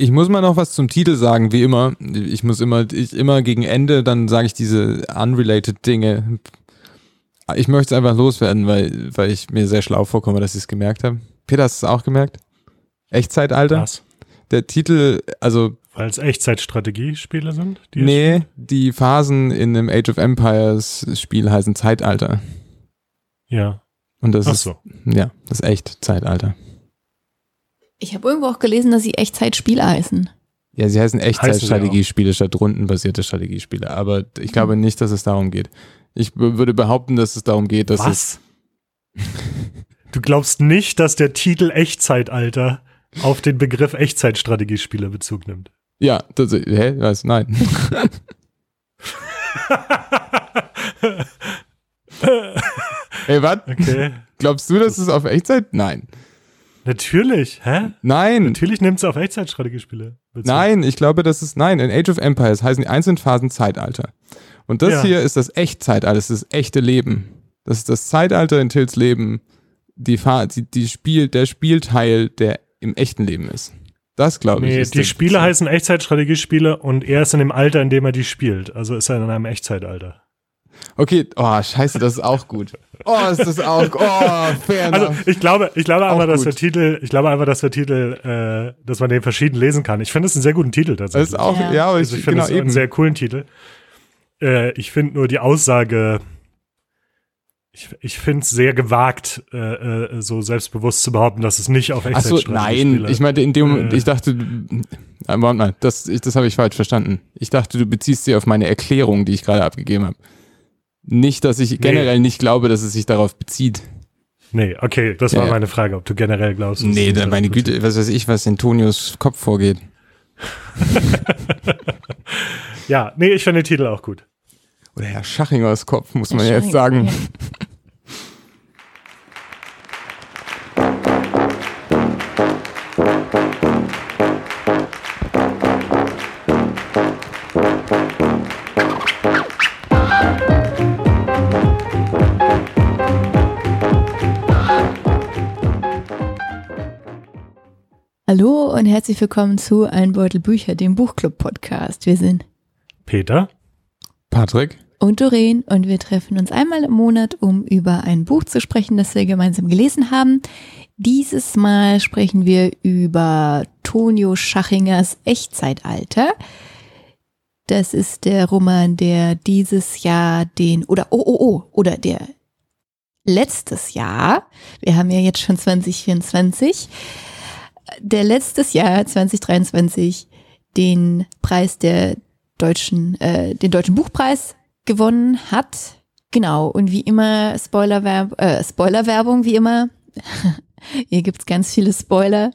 Ich muss mal noch was zum Titel sagen, wie immer. Ich muss immer, ich immer gegen Ende, dann sage ich diese unrelated Dinge. Ich möchte es einfach loswerden, weil, weil ich mir sehr schlau vorkomme, dass ich es gemerkt habe. Peter, hast du es auch gemerkt? Echtzeitalter? Was? Der Titel, also Weil es Echtzeitstrategiespiele sind? Die nee, die Phasen in einem Age of Empires Spiel heißen Zeitalter. Ja. Und das Ach ist, so. ja, das ist echt Zeitalter. Ich habe irgendwo auch gelesen, dass sie Echtzeitspiele heißen. Ja, sie heißen Echtzeitstrategiespiele statt rundenbasierte Strategiespiele. Aber ich glaube Hm. nicht, dass es darum geht. Ich würde behaupten, dass es darum geht, dass es. Was? Du glaubst nicht, dass der Titel Echtzeitalter auf den Begriff Echtzeitstrategiespiele Bezug nimmt? Ja, das, hä? Was? Nein. Ey, was? Okay. Glaubst du, dass es auf Echtzeit? Nein. Natürlich, hä? Nein. Natürlich nimmt es auf Echtzeitstrategiespiele. Nein, ich glaube, das ist, nein, in Age of Empires heißen die einzelnen Phasen Zeitalter. Und das Ja. hier ist das Echtzeitalter, das ist das echte Leben. Das ist das Zeitalter in Tills Leben, die, die, die Spiel, der Spielteil, der im echten Leben ist. Das glaube ich. Nee, ist die Spiele heißen Echtzeitstrategiespiele und er ist in dem Alter, in dem er die spielt. Also ist er in einem Echtzeitalter. Okay, oh, scheiße, das ist auch gut. Oh, ist das auch, oh, fair Also ich glaube, ich glaube Auch einfach, dass gut. der Titel, ich glaube einfach, dass der Titel, äh, dass man den verschieden lesen kann. Ich finde es einen sehr guten Titel Das tatsächlich. ist auch, ja, Ja. also ich, finde genau es einen eben. sehr coolen Titel. Äh, ich finde nur die Aussage, ich, ich finde es sehr gewagt, äh, äh, so selbstbewusst zu behaupten, dass es nicht auf Achso, Echtzeitstrategiespiele nein, ich meinte in dem Moment, Äh. ich dachte, du- äh, Moment mal, das, ich, das habe ich falsch verstanden. Ich dachte, du beziehst sie auf meine Erklärung, die ich gerade abgegeben habe. Nicht, dass ich generell nicht glaube, dass es sich darauf bezieht. Nee, okay, das war ja. meine Frage, ob du generell glaubst. dass Nee, es da, nicht meine Güte, was weiß ich, was in Tonios Kopf vorgeht. Ja, nee, ich finde den Titel auch gut. Oder Herr Schachingers Kopf, muss man Herr ja jetzt sagen. Hallo und herzlich willkommen zu Ein Beutel Bücher, dem Buchclub-Podcast. Wir sind Peter? Patrick? und Doreen und wir treffen uns einmal im Monat, um über ein Buch zu sprechen, das wir gemeinsam gelesen haben. Dieses Mal sprechen wir über Tonio Schachingers Echtzeitalter. Das ist der Roman, der dieses Jahr den, oder, oh, oh, oh, oder der letztes Jahr, wir haben ja jetzt schon 2024, der letztes Jahr 2023 den Preis der deutschen, äh, den deutschen Buchpreis gewonnen hat. Genau, und wie immer Spoilerwerbung, äh, Spoilerwerbung, wie immer. Hier gibt's ganz viele Spoiler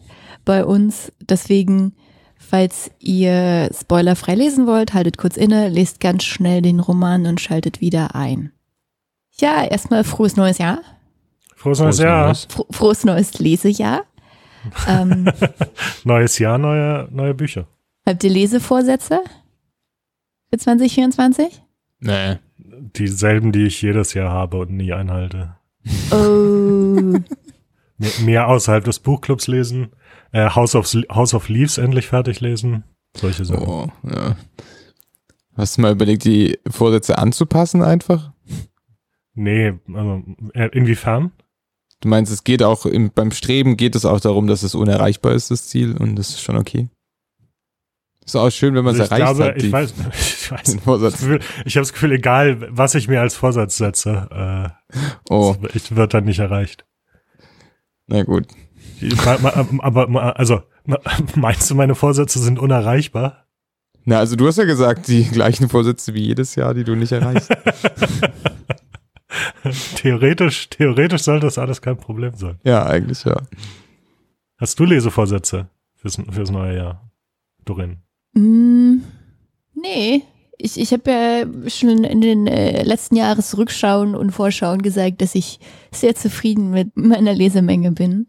bei uns. Deswegen, falls ihr Spoiler frei lesen wollt, haltet kurz inne, lest ganz schnell den Roman und schaltet wieder ein. Ja, erstmal frohes neues Jahr. Frohes neues Jahr. Fro frohes neues Lesejahr. Ähm, Neues Jahr, neue, neue Bücher. habt ihr Lesevorsätze für 2024? Nee. Dieselben, die ich jedes Jahr habe und nie einhalte. Oh. Mehr, außerhalb des Buchclubs lesen. Äh, House, of, House of Leaves endlich fertig lesen. Solche Sachen. Oh, ja. Hast du mal überlegt, die Vorsätze anzupassen einfach? Nee, also, äh, inwiefern? Du meinst, es geht auch, im, beim Streben geht es auch darum, dass es unerreichbar ist, das Ziel, und das ist schon okay. Ist auch schön, wenn man es Also ich erreicht glaube, hat, ich weiß, ich weiß Vorsatz. Ich habe das Gefühl, egal, was ich mir als Vorsatz setze, Oh, äh, es wird dann nicht erreicht. na gut. Aber, also, meinst du, meine Vorsätze sind unerreichbar? Na, also du hast ja gesagt, die gleichen Vorsätze wie jedes Jahr, die du nicht erreichst. theoretisch, theoretisch sollte das alles kein Problem sein. ja, eigentlich ja. Hast du Lesevorsätze fürs, fürs neue Jahr, Dorin? Mm, nee. Ich, ich habe ja schon in den äh, letzten Jahresrückschauen und Vorschauen gesagt, dass ich sehr zufrieden mit meiner Lesemenge bin.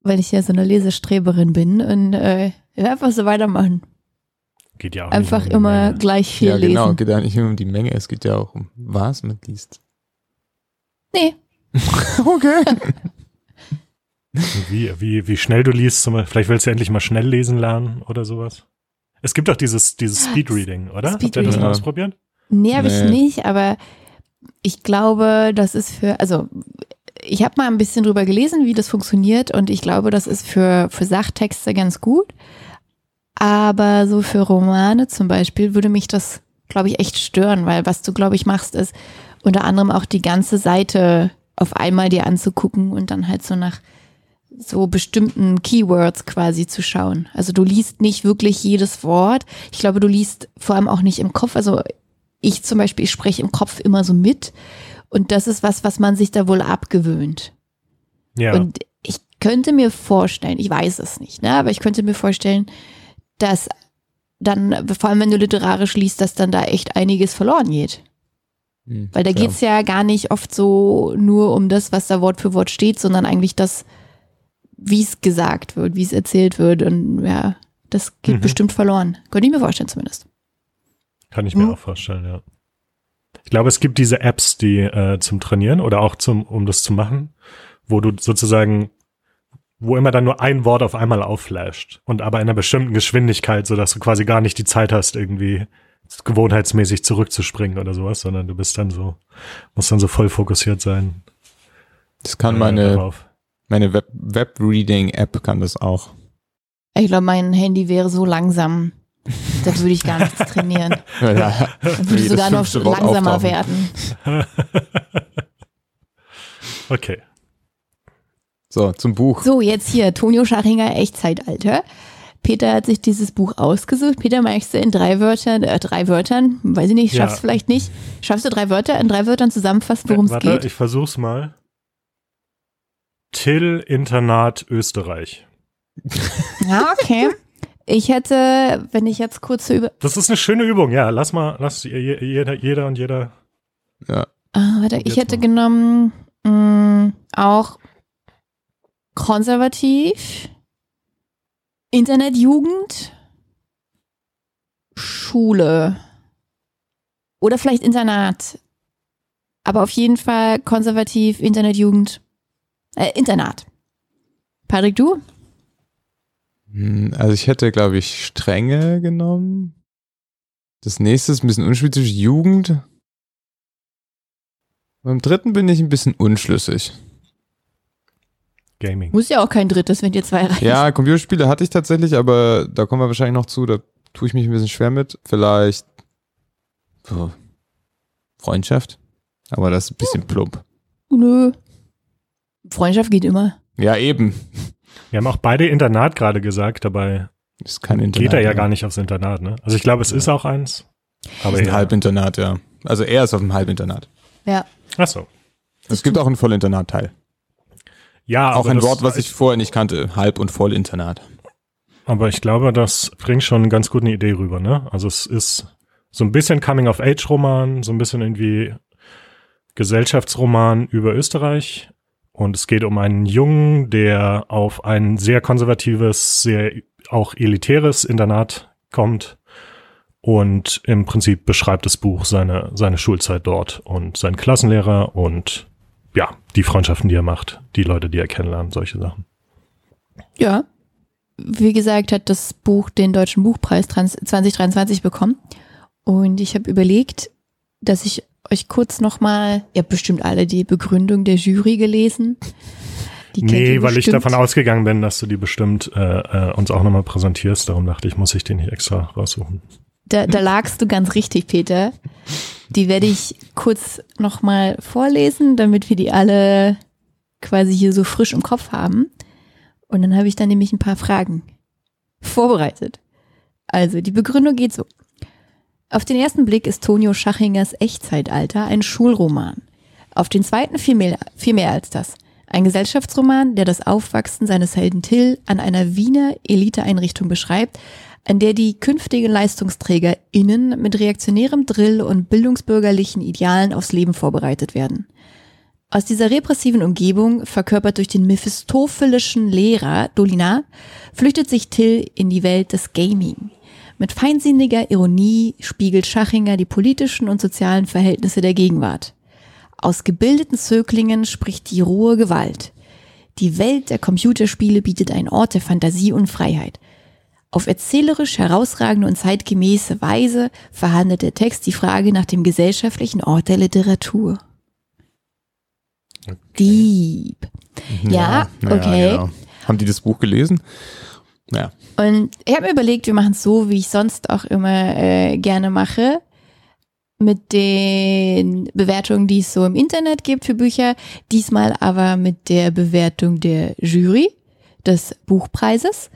Weil ich ja so eine Lesestreberin bin und äh, ja, einfach so weitermachen. Geht ja auch Einfach nicht um die immer Menge. gleich viel ja, genau. lesen. Geht ja nicht nur um die Menge, es geht ja auch um was man liest. Nee, Okay. Wie, wie, wie schnell du liest, zum Beispiel. vielleicht willst du endlich mal schnell lesen lernen oder sowas. Es gibt doch dieses, dieses Speedreading, oder? Habt ihr das mal ausprobiert? Nee, habe ich Nee. nicht, aber ich glaube, das ist für, also ich habe mal ein bisschen drüber gelesen, wie das funktioniert und ich glaube, das ist für, für Sachtexte ganz gut. Aber so für Romane zum Beispiel würde mich das, glaube ich, echt stören, weil was du, glaube ich, machst, ist unter anderem auch die ganze Seite auf einmal dir anzugucken und dann halt so nach so bestimmten Keywords quasi zu schauen. Also du liest nicht wirklich jedes Wort. Ich glaube, du liest vor allem auch nicht im Kopf. Also ich zum Beispiel, ich spreche im Kopf immer so mit. Und das ist was, was man sich da wohl abgewöhnt. Ja. Und ich könnte mir vorstellen, ich weiß es nicht, ne, aber ich könnte mir vorstellen, dass dann, vor allem wenn du literarisch liest, dass dann da echt einiges verloren geht. Hm, Weil da ja. geht's ja gar nicht oft so nur um das, was da Wort für Wort steht, sondern eigentlich das, wie es gesagt wird, wie es erzählt wird. Und ja, das geht Mhm. bestimmt verloren. Könnte ich mir vorstellen zumindest. Kann ich mir Hm. auch vorstellen, ja. Ich glaube, es gibt diese Apps, die äh, zum Trainieren oder auch zum, um das zu machen, wo du sozusagen, wo immer dann nur ein Wort auf einmal aufflasht und aber in einer bestimmten Geschwindigkeit, sodass du quasi gar nicht die Zeit hast, irgendwie gewohnheitsmäßig zurückzuspringen oder sowas, sondern du bist dann so, musst dann so voll fokussiert sein. Das kann äh, meine, darauf. meine Web- Web-Reading-App kann das auch. Ich glaube, mein Handy wäre so langsam, da würde ich gar nichts trainieren. Ja, Da würde ich sogar noch langsamer auftauchen. werden. Okay. So, zum Buch. So, jetzt hier, Tonio Schachinger, Echtzeitalter. Peter hat sich dieses Buch ausgesucht. Peter, magst du in drei Wörtern, äh, drei Wörtern, weiß ich nicht, Ja. schaffst vielleicht nicht. Schaffst du drei Wörter, in drei Wörtern zusammenfassen, worum es Warte, geht? ich versuch's mal. Till Internat Österreich. Ja, okay. Ich hätte, wenn ich jetzt kurz über, Das ist eine schöne Übung, ja. Lass mal, lass je- jeder, jeder und jeder. Ja. Ah, warte, ich hätte mal. genommen mh, auch konservativ, Internetjugend, Schule oder vielleicht Internat. Aber auf jeden Fall konservativ, Internetjugend, äh, Internat. Patrick, du? Hm, Also ich hätte, glaube ich, Strenge genommen. Das nächste ist ein bisschen unspezifisch, Jugend. Beim dritten bin ich ein bisschen unschlüssig. Gaming. Muss ja auch kein drittes, wenn ihr zwei reicht. Ja, Computerspiele hatte ich tatsächlich, aber da kommen wir wahrscheinlich noch zu, da tue ich mich ein bisschen schwer mit. Vielleicht so, Freundschaft, aber das ist ein bisschen plump. Nö. Freundschaft geht immer. Ja, eben. Wir haben auch beide Internat gerade gesagt, dabei Ist kein Internat. geht er ja ne? gar nicht aufs Internat, ne? Also ich glaube, es ist auch eins. Aber Ist ein ja. Halbinternat, ja. Also er ist auf dem Halbinternat. Ja. Ach so. Es gibt auch einen Vollinternat-Teil. Ja, Auch ein Wort, was ich vorher nicht kannte. Halb- und Vollinternat. Aber ich glaube, das bringt schon eine ganz gute Idee rüber, ne? Also es ist so ein bisschen Coming-of-Age-Roman, so ein bisschen irgendwie Gesellschaftsroman über Österreich. Und es geht um einen Jungen, der auf ein sehr konservatives, sehr auch elitäres Internat kommt. Und im Prinzip beschreibt das Buch seine, seine Schulzeit dort und seinen Klassenlehrer und ja, die Freundschaften, die er macht, die Leute, die er kennenlernt, solche Sachen. Ja. Wie gesagt, hat das Buch den Deutschen Buchpreis trans- 2023 bekommen. Und ich habe überlegt, dass ich euch kurz nochmal, ihr habt bestimmt alle die Begründung der Jury gelesen. Die Nee, weil ich bestimmt. davon ausgegangen bin, dass du die bestimmt äh, äh, uns auch nochmal präsentierst. Darum dachte ich, muss ich den hier extra raussuchen. Da, da lagst du ganz richtig, Peter. Die werde ich kurz nochmal vorlesen, damit wir die alle quasi hier so frisch im Kopf haben. Und dann habe ich dann nämlich ein paar Fragen vorbereitet. Also, die Begründung geht so. Auf den ersten Blick ist Tonio Schachingers Echtzeitalter ein Schulroman. Auf den zweiten viel mehr, viel mehr als das. Ein Gesellschaftsroman, der das Aufwachsen seines Helden Till an einer Wiener Eliteeinrichtung beschreibt, an der die künftigen LeistungsträgerInnen mit reaktionärem Drill und bildungsbürgerlichen Idealen aufs Leben vorbereitet werden. Aus dieser repressiven Umgebung, verkörpert durch den mephistophelischen Lehrer Dolinar, flüchtet sich Till in die Welt des Gaming. Mit feinsinniger Ironie spiegelt Schachinger die politischen und sozialen Verhältnisse der Gegenwart. Aus gebildeten Zöglingen spricht die rohe Gewalt. Die Welt der Computerspiele bietet einen Ort der Fantasie und Freiheit. Auf erzählerisch herausragende und zeitgemäße Weise verhandelt der Text die Frage nach dem gesellschaftlichen Ort der Literatur. Deep. Ja, okay. genau. Haben die das Buch gelesen? Ja. Und ich habe mir überlegt, wir machen es so, wie ich sonst auch immer äh, gerne mache. Mit den Bewertungen, die es so im Internet gibt für Bücher. Diesmal aber mit der Bewertung der Jury des Buchpreises.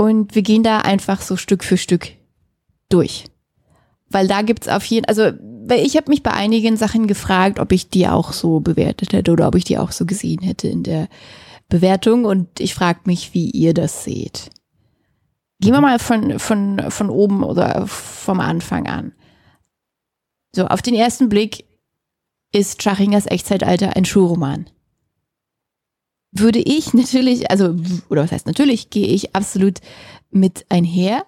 Und wir gehen da einfach so Stück für Stück durch. Weil da gibt's auf jeden also weil ich habe mich bei einigen Sachen gefragt, ob ich die auch so bewertet hätte oder ob ich die auch so gesehen hätte in der Bewertung und ich frage mich, wie ihr das seht. Gehen wir mal von, von, von oben oder vom Anfang an. So, auf den ersten Blick ist Schachingers Echtzeitalter ein Schulroman. Würde ich natürlich, also, oder was heißt natürlich, gehe ich absolut mit einher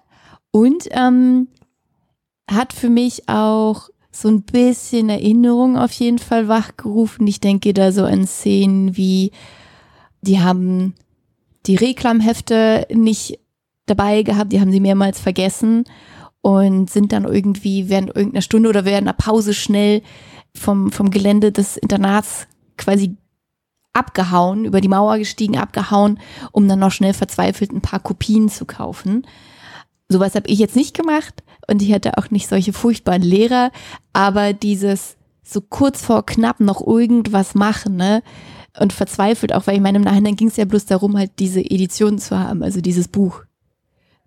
und ähm, hat für mich auch so ein bisschen Erinnerung auf jeden Fall wachgerufen. Ich denke da so an Szenen wie, die haben die Reklamhefte nicht dabei gehabt, die haben sie mehrmals vergessen und sind dann irgendwie während irgendeiner Stunde oder während einer Pause schnell vom, vom Gelände des Internats quasi abgehauen, über die Mauer gestiegen, abgehauen, um dann noch schnell verzweifelt ein paar Kopien zu kaufen. Sowas habe ich jetzt nicht gemacht und ich hatte auch nicht solche furchtbaren Lehrer, aber dieses so kurz vor knapp noch irgendwas machen, ne? Und verzweifelt, auch weil ich meine, im Nachhinein ging es ja bloß darum, halt diese Edition zu haben, also dieses Buch.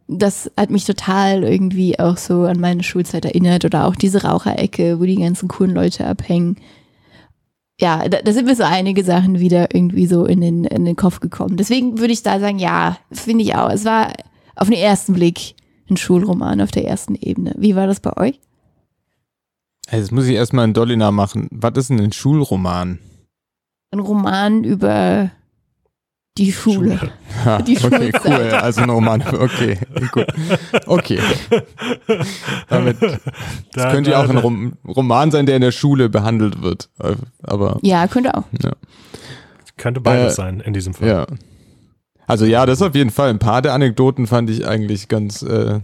Das hat mich total irgendwie auch so an meine Schulzeit erinnert oder auch diese Raucherecke, wo die ganzen coolen Leute abhängen. Ja, da, da sind mir so einige Sachen wieder irgendwie so in den, in den Kopf gekommen. Deswegen würde ich da sagen, ja, finde ich auch. Es war auf den ersten Blick ein Schulroman auf der ersten Ebene. Wie war das bei euch? Jetzt muss ich erstmal einen Dolina machen. Was ist denn ein Schulroman? Ein Roman über die Schule. Schule. Ja, Die okay, cool. Also ein Roman. Okay, gut. Okay. Damit, das Da- könnte ja da- auch ein Rom Roman sein, der in der Schule behandelt wird. Aber Ja, könnte auch. Könnte beides Äh, sein in diesem Fall. ja. Also ja, das auf jeden Fall. Ein paar der Anekdoten fand ich eigentlich ganz. Äh,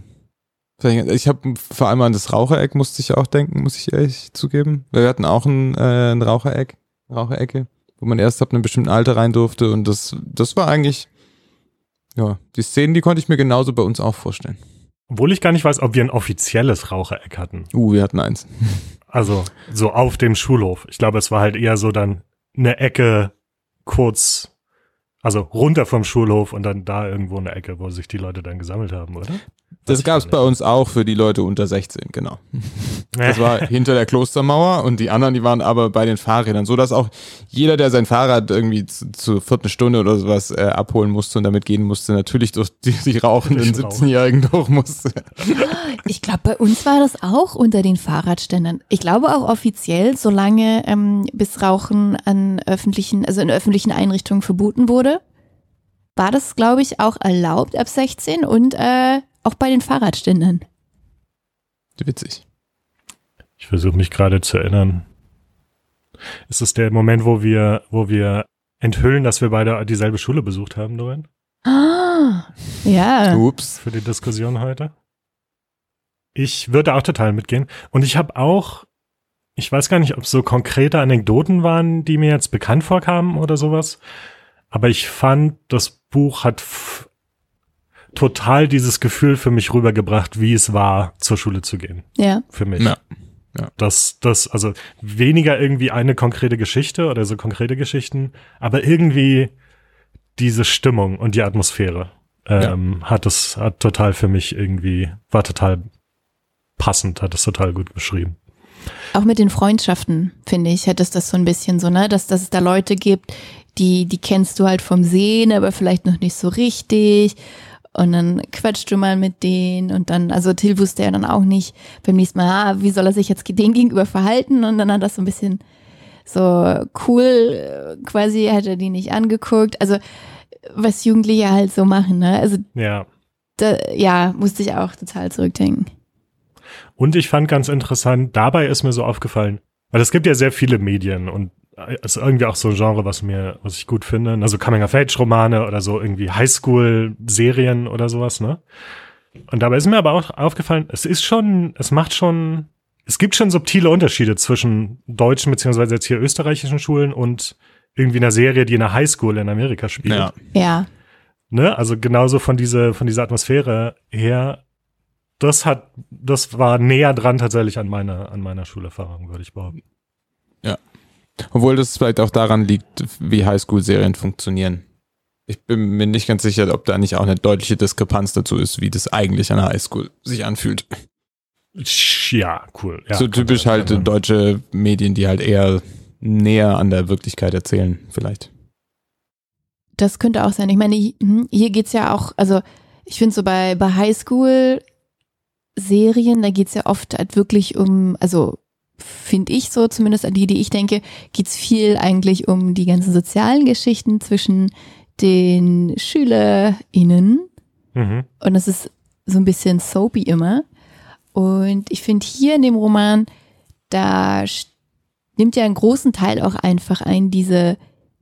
ich habe vor allem an das Rauchereck musste ich auch denken, muss ich ehrlich zugeben. Wir hatten auch ein, äh, ein Rauchereck, Raucherecke, wo man erst ab einem bestimmten Alter rein durfte und das, das war eigentlich, ja, die Szenen, die konnte ich mir genauso bei uns auch vorstellen. Obwohl ich gar nicht weiß, ob wir ein offizielles Rauchereck hatten. Uh, wir hatten eins. Also so auf dem Schulhof. Ich glaube, es war halt eher so dann eine Ecke kurz, also runter vom Schulhof und dann da irgendwo eine Ecke, wo sich die Leute dann gesammelt haben, oder? Das gab es bei uns auch für die Leute unter 16, genau. Das war hinter der Klostermauer und die anderen, die waren aber bei den Fahrrädern, so dass auch jeder, der sein Fahrrad irgendwie zu, zur vierten Stunde oder sowas äh, abholen musste und damit gehen musste, natürlich durch die, die rauchenden Durch Rauchen. 17-Jährigen durch musste. Ich glaube, bei uns war das auch unter den Fahrradständern. Ich glaube auch offiziell, solange ähm, bis Rauchen an öffentlichen, also in öffentlichen Einrichtungen verboten wurde, war das, glaube ich, auch erlaubt ab 16 und äh, auch bei den Fahrradständern. Witzig. Ich versuche mich gerade zu erinnern. Ist es der Moment, wo wir, wo wir enthüllen, dass wir beide dieselbe Schule besucht haben, Dorian? Ah, ja. Ups. Für die Diskussion heute? Ich würde auch total mitgehen. Und ich habe auch, ich weiß gar nicht, ob es so konkrete Anekdoten waren, die mir jetzt bekannt vorkamen oder sowas. Aber ich fand, das Buch hat total dieses Gefühl für mich rübergebracht, wie es war, zur Schule zu gehen. Ja. Für mich. Ja. Das, das, also weniger irgendwie eine konkrete Geschichte oder so konkrete Geschichten, aber irgendwie diese Stimmung und die Atmosphäre ähm, hat es hat total für mich irgendwie war total passend, hat es total gut beschrieben. Auch mit den Freundschaften, finde ich, hätte es das so ein bisschen so, ne, dass, dass es da Leute gibt, die, die kennst du halt vom Sehen, aber vielleicht noch nicht so richtig. Und dann quatschst du mal mit denen und dann, also Till wusste ja dann auch nicht beim nächsten Mal, ah, wie soll er sich jetzt dem gegenüber verhalten? Und dann hat das so ein bisschen so cool, äh, quasi hat er die nicht angeguckt. Also, was Jugendliche halt so machen, ne? Also, Ja. da, ja, musste ich auch total zurückdenken. Und ich fand ganz interessant, dabei ist mir so aufgefallen, weil es gibt ja sehr viele Medien und ist irgendwie auch so ein Genre, was mir, was ich gut finde. Also Coming-of-Age-Romane oder so irgendwie Highschool-Serien oder sowas, ne? Und dabei ist mir aber auch aufgefallen, es ist schon, es macht schon, es gibt schon subtile Unterschiede zwischen deutschen beziehungsweise jetzt hier österreichischen Schulen und irgendwie einer Serie, die in einer Highschool in Amerika spielt. Ja. Ja. Ne? Also genauso von dieser, von dieser Atmosphäre her, das hat, das war näher dran tatsächlich an meiner, an meiner Schulerfahrung, würde ich behaupten. Obwohl das vielleicht auch daran liegt, wie Highschool-Serien funktionieren. Ich bin mir nicht ganz sicher, ob da nicht auch eine deutliche Diskrepanz dazu ist, wie das eigentlich an der Highschool sich anfühlt. Ja, cool. Ja, so typisch halt man- deutsche Medien, die halt eher näher an der Wirklichkeit erzählen, vielleicht. Das könnte auch sein. Ich meine, hm, hier geht's ja auch, also ich finde so bei, bei Highschool-Serien, da geht's ja oft halt wirklich um, also finde ich so, zumindest an die, die ich denke, geht's viel eigentlich um die ganzen sozialen Geschichten zwischen den SchülerInnen. Mhm. Und es ist so ein bisschen soapy immer. Und ich finde hier in dem Roman, da nimmt ja einen großen Teil auch einfach ein, diese,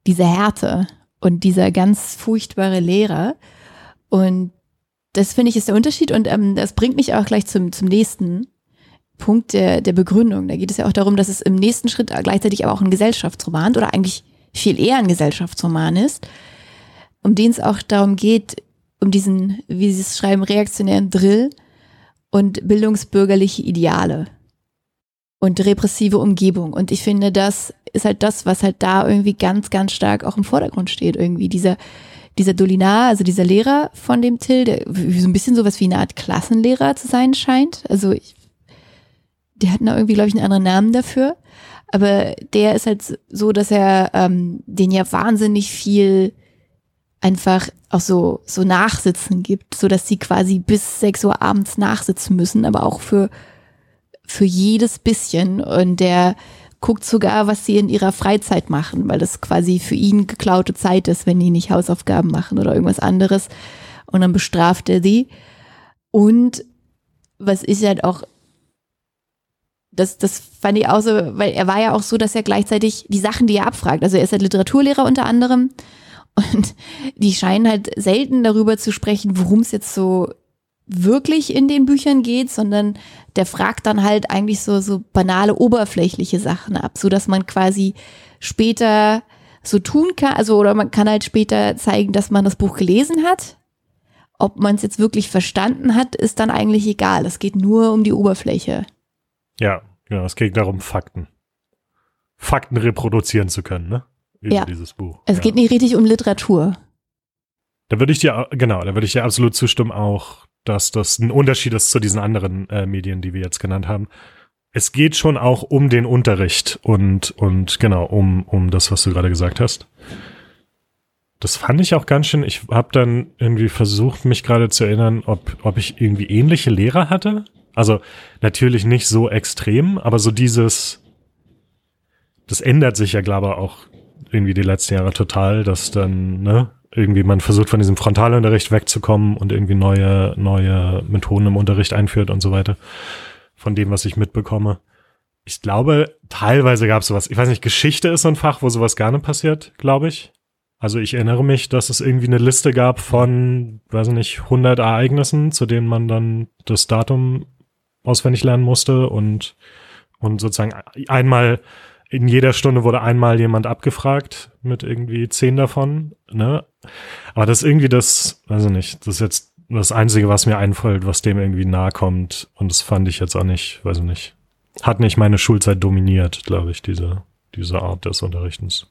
diese Härte und dieser ganz furchtbare Lehrer. Und das finde ich ist der Unterschied. Und ähm, das bringt mich auch gleich zum, zum nächsten Punkt der, der Begründung. Da geht es ja auch darum, dass es im nächsten Schritt gleichzeitig aber auch ein Gesellschaftsroman oder eigentlich viel eher ein Gesellschaftsroman ist, um den es auch darum geht, um diesen, wie sie es schreiben, reaktionären Drill und bildungsbürgerliche Ideale und repressive Umgebung. Und ich finde, das ist halt das, was halt da irgendwie ganz, ganz stark auch im Vordergrund steht. Irgendwie dieser, dieser Dolinar, also dieser Lehrer von dem Till, der so ein bisschen sowas wie eine Art Klassenlehrer zu sein scheint. Also ich, der hat da irgendwie, glaube ich, einen anderen Namen dafür. Aber der ist halt so, dass er ähm, den ja wahnsinnig viel einfach auch so, so Nachsitzen gibt, so dass sie quasi bis 6 Uhr abends nachsitzen müssen, aber auch für, für jedes bisschen. Und der guckt sogar, was sie in ihrer Freizeit machen, weil das quasi für ihn geklaute Zeit ist, wenn die nicht Hausaufgaben machen oder irgendwas anderes. Und dann bestraft er sie. Und was ich halt auch das, das fand ich auch so, weil er war ja auch so, dass er gleichzeitig die Sachen, die er abfragt, also er ist halt Literaturlehrer unter anderem und die scheinen halt selten darüber zu sprechen, worum es jetzt so wirklich in den Büchern geht, sondern der fragt dann halt eigentlich so, so banale, oberflächliche Sachen ab, so dass man quasi später so tun kann, also oder man kann halt später zeigen, dass man das Buch gelesen hat. Ob man es jetzt wirklich verstanden hat, ist dann eigentlich egal. Es geht nur um die Oberfläche. Ja, genau. Es geht darum, Fakten. Fakten reproduzieren zu können, ne? Über Ja. dieses Buch. Es ja. geht nicht richtig um Literatur. Da würde ich dir, au- genau, da würde ich dir absolut zustimmen auch, dass das ein Unterschied ist zu diesen anderen äh, Medien, die wir jetzt genannt haben. Es geht schon auch um den Unterricht und, und genau, um, um das, was du gerade gesagt hast. Das fand ich auch ganz schön. Ich habe dann irgendwie versucht, mich gerade zu erinnern, ob, ob ich irgendwie ähnliche Lehrer hatte. Also natürlich nicht so extrem, aber so dieses, das ändert sich ja, glaube ich, auch irgendwie die letzten Jahre total, dass dann, ne, irgendwie man versucht von diesem Frontalunterricht wegzukommen und irgendwie neue, neue Methoden im Unterricht einführt und so weiter. Von dem, was ich mitbekomme. Ich glaube, teilweise gab es sowas. Ich weiß nicht, Geschichte ist so ein Fach, wo sowas gerne passiert, glaube ich. Also ich erinnere mich, dass es irgendwie eine Liste gab von, weiß ich nicht, 100 Ereignissen, zu denen man dann das Datum auswendig lernen musste und, und sozusagen einmal in jeder Stunde wurde einmal jemand abgefragt mit irgendwie zehn davon, ne? Aber das ist irgendwie das, weiß ich nicht, das ist jetzt das Einzige, was mir einfällt, was dem irgendwie nahe kommt. Und das fand ich jetzt auch nicht, weiß ich nicht. Hat nicht meine Schulzeit dominiert, glaube ich, diese, diese Art des Unterrichtens.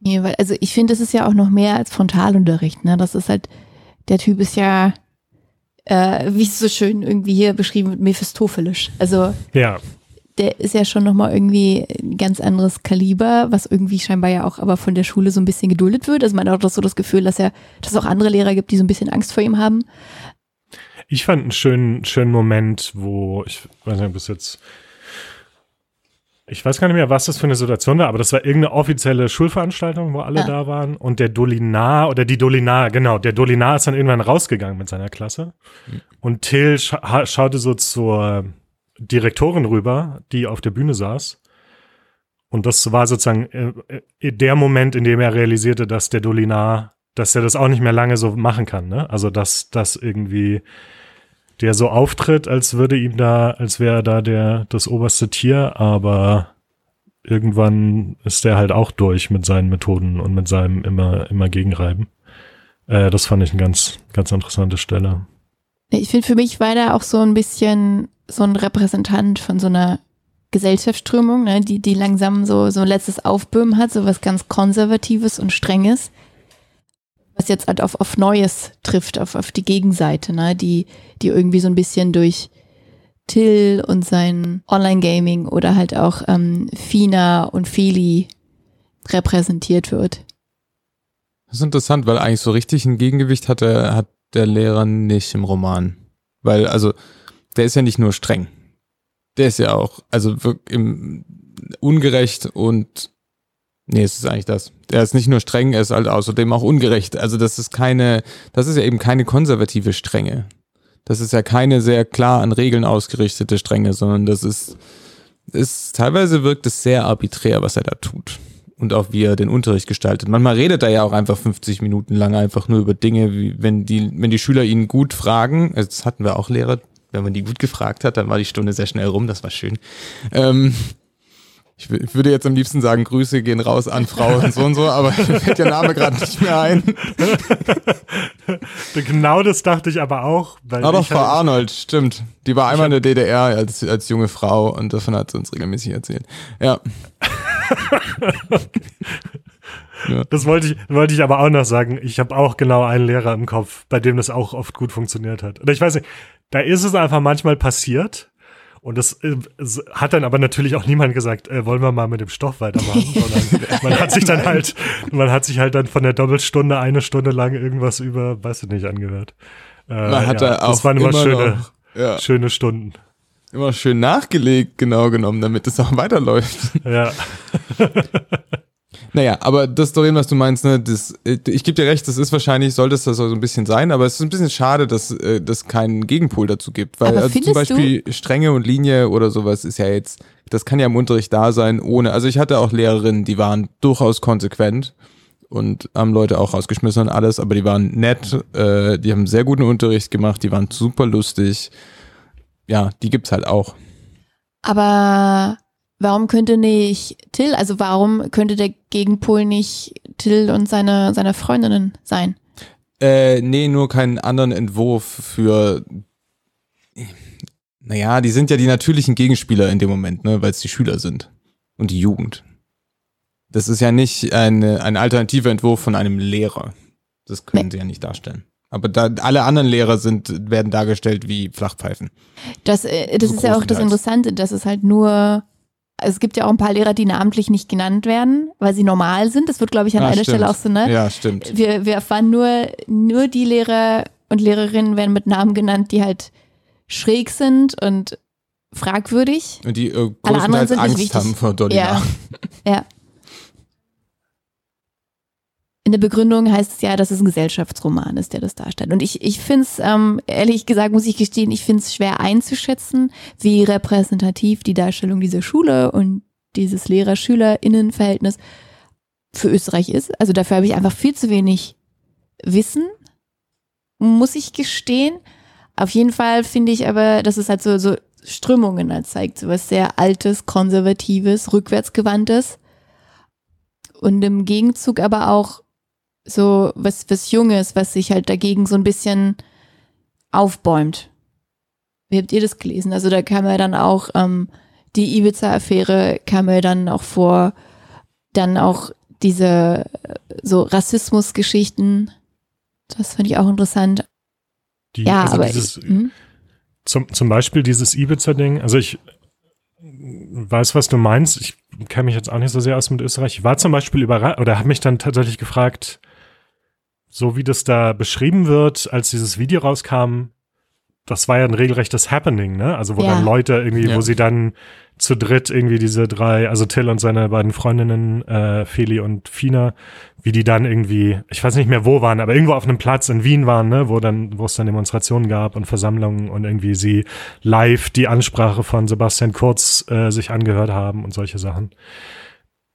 Nee, weil, also ich finde, es ist ja auch noch mehr als Frontalunterricht, ne? Das ist halt, der Typ ist ja, äh, wie es so schön irgendwie hier beschrieben wird, mephistophelisch. Also Ja, der ist ja schon nochmal irgendwie ein ganz anderes Kaliber, was irgendwie scheinbar ja auch aber von der Schule so ein bisschen geduldet wird. Also man hat auch so das Gefühl, dass er, dass es auch andere Lehrer gibt, die so ein bisschen Angst vor ihm haben. Ich fand einen schönen, schönen Moment, wo, ich weiß nicht, bis jetzt, ich weiß gar nicht mehr, was das für eine Situation war, aber das war irgendeine offizielle Schulveranstaltung, wo alle Ah. da waren. Und der Dolinar, oder die Dolinar, genau, der Dolinar ist dann irgendwann rausgegangen mit seiner Klasse. Und Till scha ha- schaute so zur Direktorin rüber, die auf der Bühne saß. Und das war sozusagen äh, äh, der Moment, in dem er realisierte, dass der Dolinar, dass er das auch nicht mehr lange so machen kann. Ne? Also dass das irgendwie der so auftritt, als würde ihm da, als wäre da der das oberste Tier, aber irgendwann ist der halt auch durch mit seinen Methoden und mit seinem immer immer Gegenreiben. Äh, das fand ich eine ganz ganz interessante Stelle. Ich finde, für mich war da auch so ein bisschen so ein Repräsentant von so einer Gesellschaftsströmung, ne, die, die langsam so, so ein letztes Aufböhmen hat, so was ganz Konservatives und Strenges, was jetzt halt auf, auf Neues trifft, auf, auf die Gegenseite, ne, die, die irgendwie so ein bisschen durch Till und sein Online-Gaming oder halt auch ähm, Fina und Feli repräsentiert wird. Das ist interessant, weil eigentlich so richtig ein Gegengewicht hat der, hat der Lehrer nicht im Roman. Weil, also, der ist ja nicht nur streng der ist ja auch, also im, ungerecht und nee, es ist eigentlich das. Der ist nicht nur streng, er ist halt außerdem auch ungerecht. Also das ist keine, das ist ja eben keine konservative Strenge. Das ist ja keine sehr klar an Regeln ausgerichtete Strenge, sondern das ist, ist teilweise wirkt es sehr arbiträr, was er da tut. Und auch wie er den Unterricht gestaltet. Manchmal redet er ja auch einfach 50 Minuten lang einfach nur über Dinge, wie wenn die, wenn die Schüler ihn gut fragen, also das hatten wir auch Lehrer, wenn man die gut gefragt hat, dann war die Stunde sehr schnell rum, das war schön. Ähm, ich, ich, würde jetzt am liebsten sagen, Grüße gehen raus an Frau und so und so, aber mir fällt der Name gerade nicht mehr ein. genau das dachte ich aber auch. Weil aber Frau halt, Arnold, stimmt. Die war einmal in der DDR als, als junge Frau und davon hat sie uns regelmäßig erzählt. Ja. ja. Das wollte ich, wollte ich aber auch noch sagen. Ich habe auch genau einen Lehrer im Kopf, bei dem das auch oft gut funktioniert hat. Und ich weiß nicht, da ist es einfach manchmal passiert. Und das, äh, hat dann aber natürlich auch niemand gesagt, äh, wollen wir mal mit dem Stoff weitermachen, sondern man hat sich dann halt, man hat sich halt dann von der Doppelstunde eine Stunde lang irgendwas über, weiß ich nicht, angehört. Äh, man hat ja, da auch das waren immer, immer schöne, noch, ja. schöne Stunden. Immer schön nachgelegt, genau genommen, damit es auch weiterläuft. Ja. Naja, aber das Doreen, was du meinst, ne, das, äh, ich gebe dir recht, das ist wahrscheinlich, sollte es das so ein bisschen sein, aber es ist ein bisschen schade, dass es äh, keinen Gegenpol dazu gibt. Weil also zum Beispiel du? Strenge und Linie oder sowas ist ja jetzt, das kann ja im Unterricht da sein, ohne. Also ich hatte auch Lehrerinnen, die waren durchaus konsequent und haben Leute auch rausgeschmissen und alles, aber die waren nett, äh, die haben sehr guten Unterricht gemacht, die waren super lustig. Ja, die gibt's halt auch. Aber Warum könnte nicht Till, also warum könnte der Gegenpol nicht Till und seine, seine Freundinnen sein? Äh, nee, nur keinen anderen Entwurf für. Naja, die sind ja die natürlichen Gegenspieler in dem Moment, ne, weil es die Schüler sind. Und die Jugend. Das ist ja nicht eine, ein alternativer Entwurf von einem Lehrer. Das können nee. sie ja nicht darstellen. Aber da, alle anderen Lehrer sind, werden dargestellt wie Flachpfeifen. Das, äh, das so ist ja auch das Interessante, dass es halt nur es gibt ja auch ein paar Lehrer, die namentlich nicht genannt werden, weil sie normal sind. Das wird, glaube ich, an ja, einer Stelle auch so, ne? Ja, stimmt. Wir, wir erfahren nur, nur die Lehrer und Lehrerinnen werden mit Namen genannt, die halt schräg sind und fragwürdig. Und die äh, Alle anderen sind Angst haben vor Dolly. Ja. ja. In der Begründung heißt es ja, dass es ein Gesellschaftsroman ist, der das darstellt. Und ich, ich finde es, ähm, ehrlich gesagt, muss ich gestehen, ich finde es schwer einzuschätzen, wie repräsentativ die Darstellung dieser Schule und dieses Lehrer-Schüler-Innen-Verhältnis für Österreich ist. Also dafür habe ich einfach viel zu wenig Wissen, muss ich gestehen. Auf jeden Fall finde ich aber, dass es halt so, so Strömungen halt zeigt, so was sehr Altes, Konservatives, Rückwärtsgewandtes. Und im Gegenzug aber auch so was, was Junges, was sich halt dagegen so ein bisschen aufbäumt. Wie habt ihr das gelesen? Also da kam ja dann auch ähm, die Ibiza-Affäre kam ja dann auch vor, dann auch diese so Rassismusgeschichten. Das fand ich auch interessant. Die, ja, also aber dieses, ich, hm? zum, zum Beispiel dieses Ibiza-Ding, also ich weiß, was du meinst. Ich kenne mich jetzt auch nicht so sehr aus mit Österreich. Ich war zum Beispiel überrascht oder habe mich dann tatsächlich gefragt, so wie das da beschrieben wird, als dieses Video rauskam, das war ja ein regelrechtes Happening, ne? Also wo ja. dann Leute irgendwie, ja. wo sie dann zu dritt irgendwie diese drei, also Till und seine beiden Freundinnen, äh, Feli und Fina, wie die dann irgendwie, ich weiß nicht mehr wo waren, aber irgendwo auf einem Platz in Wien waren, ne, wo dann, wo es dann Demonstrationen gab und Versammlungen und irgendwie sie live die Ansprache von Sebastian Kurz äh, sich angehört haben und solche Sachen.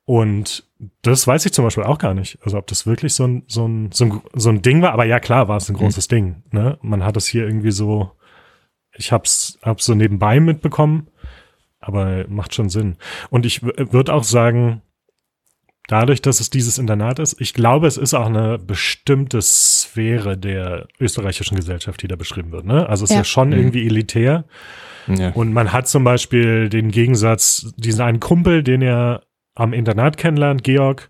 Und das weiß ich zum Beispiel auch gar nicht. Also ob das wirklich so ein, so ein, so ein, so ein Ding war. Aber ja, klar war es ein großes mhm. Ding. Ne? Man hat es hier irgendwie so, ich hab's, hab's so nebenbei mitbekommen. Aber macht schon Sinn. Und ich würde auch sagen, dadurch, dass es dieses Internat ist, ich glaube, es ist auch eine bestimmte Sphäre der österreichischen Gesellschaft, die da beschrieben wird. Ne? Also es ja. ist ja schon mhm. irgendwie elitär. Ja. Und man hat zum Beispiel den Gegensatz, diesen einen Kumpel, den er am Internat kennenlernt, Georg,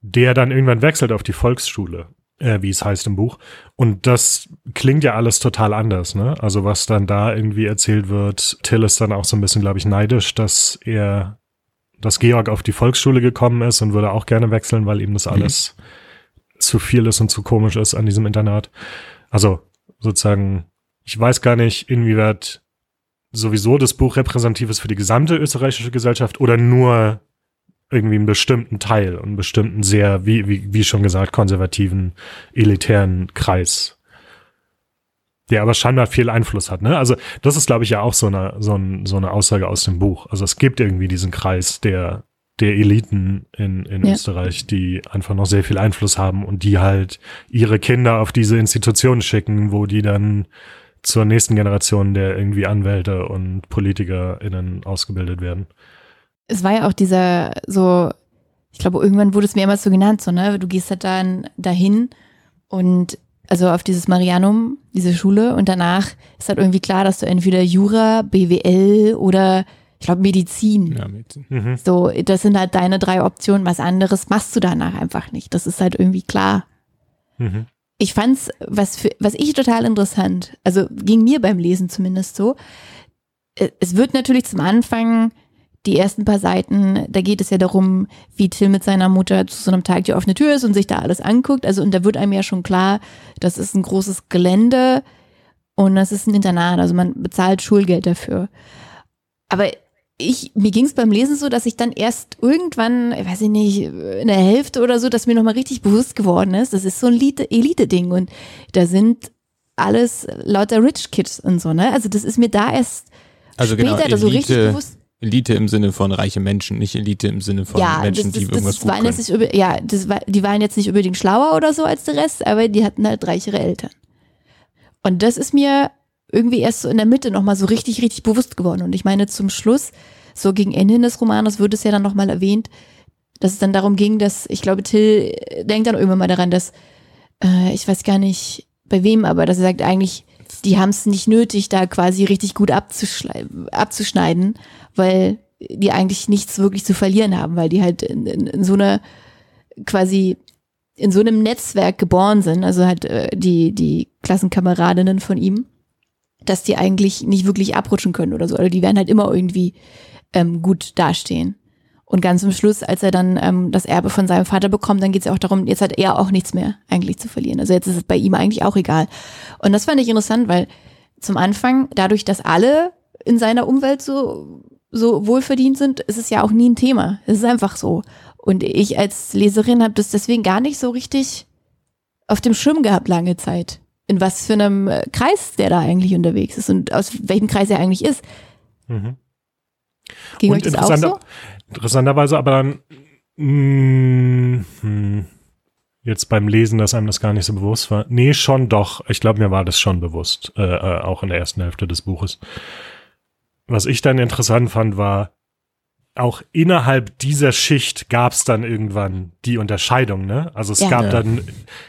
der dann irgendwann wechselt auf die Volksschule, äh, wie es heißt im Buch. Und das klingt ja alles total anders, ne? Also was dann da irgendwie erzählt wird, Till ist dann auch so ein bisschen, glaube ich, neidisch, dass er dass Georg auf die Volksschule gekommen ist und würde auch gerne wechseln, weil ihm das mhm. alles mhm. zu viel ist und zu komisch ist an diesem Internat. Also sozusagen, ich weiß gar nicht, inwieweit sowieso das Buch repräsentativ ist für die gesamte österreichische Gesellschaft oder nur irgendwie einen bestimmten Teil, einen bestimmten sehr, wie, wie, wie schon gesagt, konservativen, elitären Kreis der aber scheinbar viel Einfluss hat. Ne? Also das ist, glaube ich, ja auch so eine, so, ein, so eine Aussage aus dem Buch. Also es gibt irgendwie diesen Kreis der, der Eliten in, in ja. Österreich, die einfach noch sehr viel Einfluss haben und die halt ihre Kinder auf diese Institutionen schicken, wo die dann zur nächsten Generation der irgendwie Anwälte und PolitikerInnen ausgebildet werden. Es war ja auch dieser so, ich glaube, irgendwann wurde es mir immer so genannt, so, ne, du gehst halt dann dahin und also auf dieses Marianum, diese Schule und danach ist halt irgendwie klar, dass du entweder Jura, BWL oder ich glaube Medizin. Ja, Medizin. Mhm. So, das sind halt deine drei Optionen. Was anderes machst du danach einfach nicht. Das ist halt irgendwie klar. Mhm. Ich fand's, was für, was ich total interessant, also ging mir beim Lesen zumindest so. Äh, es wird natürlich zum Anfang die ersten paar Seiten, da geht es ja darum, wie Till mit seiner Mutter zu so einem Tag die offene Tür ist und sich da alles anguckt. Also, und da wird einem ja schon klar, das ist ein großes Gelände und das ist ein Internat. Also man bezahlt Schulgeld dafür. Aber ich, mir ging es beim Lesen so, dass ich dann erst irgendwann, ich weiß ich nicht, in der Hälfte oder so, dass mir nochmal richtig bewusst geworden ist, das ist so ein Elite-Ding und da sind alles lauter Rich Kids und so, ne? Also das ist mir da erst also genau, später genau, so richtig bewusst. Elite im Sinne von reiche Menschen, nicht Elite im Sinne von ja, Menschen, das, das, die irgendwas das waren können. Jetzt nicht, ja, das war, die waren jetzt nicht unbedingt schlauer oder so als der Rest, aber die hatten halt reichere Eltern. Und das ist mir irgendwie erst so in der Mitte nochmal so richtig, richtig bewusst geworden. Und ich meine, zum Schluss, so gegen Ende des Romanes, wird es ja dann nochmal erwähnt, dass es dann darum ging, dass, ich glaube, Till denkt dann irgendwann mal daran, dass, äh, ich weiß gar nicht bei wem, aber dass er sagt eigentlich, die haben es nicht nötig, da quasi richtig gut abzuschneiden, weil die eigentlich nichts wirklich zu verlieren haben, weil die halt in, in, in so einer quasi in so einem Netzwerk geboren sind, also halt äh, die, die Klassenkameradinnen von ihm, dass die eigentlich nicht wirklich abrutschen können oder so. Oder die werden halt immer irgendwie ähm, gut dastehen. Und ganz zum Schluss, als er dann ähm, das Erbe von seinem Vater bekommt, dann geht es ja auch darum, jetzt hat er auch nichts mehr eigentlich zu verlieren. Also jetzt ist es bei ihm eigentlich auch egal. Und das fand ich interessant, weil zum Anfang, dadurch, dass alle in seiner Umwelt so, so wohlverdient sind, ist es ja auch nie ein Thema. Es ist einfach so. Und ich als Leserin habe das deswegen gar nicht so richtig auf dem Schirm gehabt lange Zeit. In was für einem äh, Kreis der da eigentlich unterwegs ist und aus welchem Kreis er eigentlich ist. Mhm. Ging und euch das auch so? Interessanterweise aber dann mh, mm, hm, jetzt beim Lesen, dass einem das gar nicht so bewusst war. Nee, schon doch. Ich glaube, mir war das schon bewusst, äh, äh, auch in der ersten Hälfte des Buches. Was ich dann interessant fand, war, auch innerhalb dieser Schicht gab es dann irgendwann die Unterscheidung, ne? Also es ja. gab dann,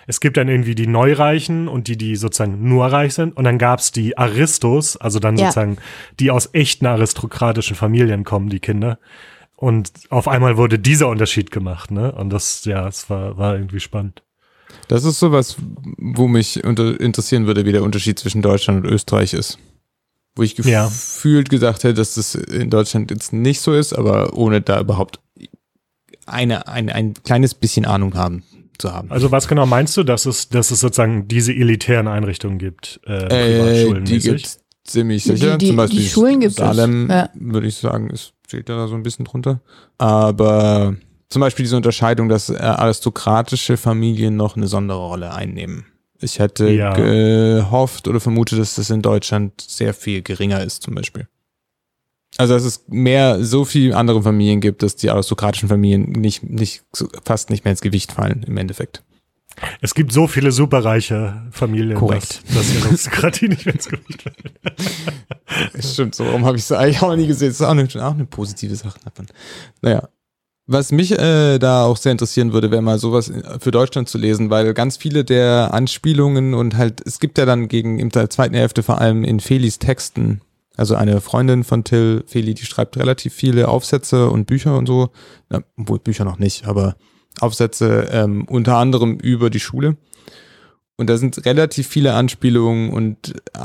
es gibt dann irgendwie die Neureichen und die, die sozusagen nur reich sind, und dann gab es die Aristos, also dann ja. sozusagen, die aus echten aristokratischen Familien kommen, die Kinder. Und auf einmal wurde dieser Unterschied gemacht, ne? Und das, ja, es war, war irgendwie spannend. Das ist sowas, wo mich unter interessieren würde, wie der Unterschied zwischen Deutschland und Österreich ist. Wo ich gefühlt ja. gesagt hätte, dass das in Deutschland jetzt nicht so ist, aber ohne da überhaupt eine, ein, ein kleines bisschen Ahnung haben zu haben. Also was genau meinst du, dass es, dass es sozusagen diese elitären Einrichtungen gibt? Äh, äh die gibt ziemlich sicher. Die, die, Zum Beispiel die Schulen gibt Salem, ja. würde ich sagen, ist steht da so ein bisschen drunter. Aber zum Beispiel diese Unterscheidung, dass äh, aristokratische Familien noch eine Sonderrolle einnehmen. Ich hätte ja. gehofft oder vermutet, dass das in Deutschland sehr viel geringer ist, zum Beispiel. Also dass es mehr so viel andere Familien gibt, dass die aristokratischen Familien nicht, nicht fast nicht mehr ins Gewicht fallen im Endeffekt. Es gibt so viele superreiche Familien, Korrekt. dass, dass die Aristokratie nicht mehr ins Gewicht fällt. Stimmt, so warum habe ich es eigentlich auch nie gesehen. Das ist auch eine, auch eine positive Sache davon. Naja. Was mich äh, da auch sehr interessieren würde, wäre mal sowas für Deutschland zu lesen, weil ganz viele der Anspielungen und halt, es gibt ja dann gegen in der zweiten Hälfte vor allem in Felis Texten, also eine Freundin von Till, Feli, die schreibt relativ viele Aufsätze und Bücher und so, obwohl Bücher noch nicht, aber Aufsätze ähm, unter anderem über die Schule. Und da sind relativ viele Anspielungen und äh,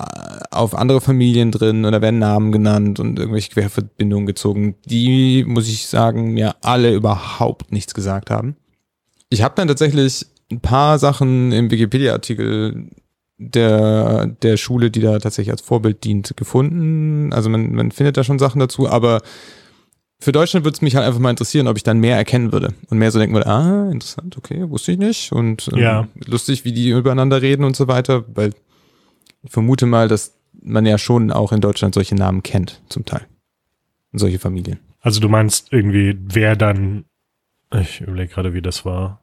auf andere Familien drin und da werden Namen genannt und irgendwelche Querverbindungen gezogen, die, muss ich sagen, mir alle überhaupt nichts gesagt haben. Ich habe dann tatsächlich ein paar Sachen im Wikipedia-Artikel der, der Schule, die da tatsächlich als Vorbild dient, gefunden. Also man, man findet da schon Sachen dazu, aber für Deutschland würde es mich halt einfach mal interessieren, ob ich dann mehr erkennen würde und mehr so denken würde, ah, interessant, okay, wusste ich nicht und ähm, Ja. lustig, wie die übereinander reden und so weiter, weil ich vermute mal, dass man ja schon auch in Deutschland solche Namen kennt, zum Teil. Und solche Familien. Also du meinst irgendwie, wer dann, ich überlege gerade, wie das war.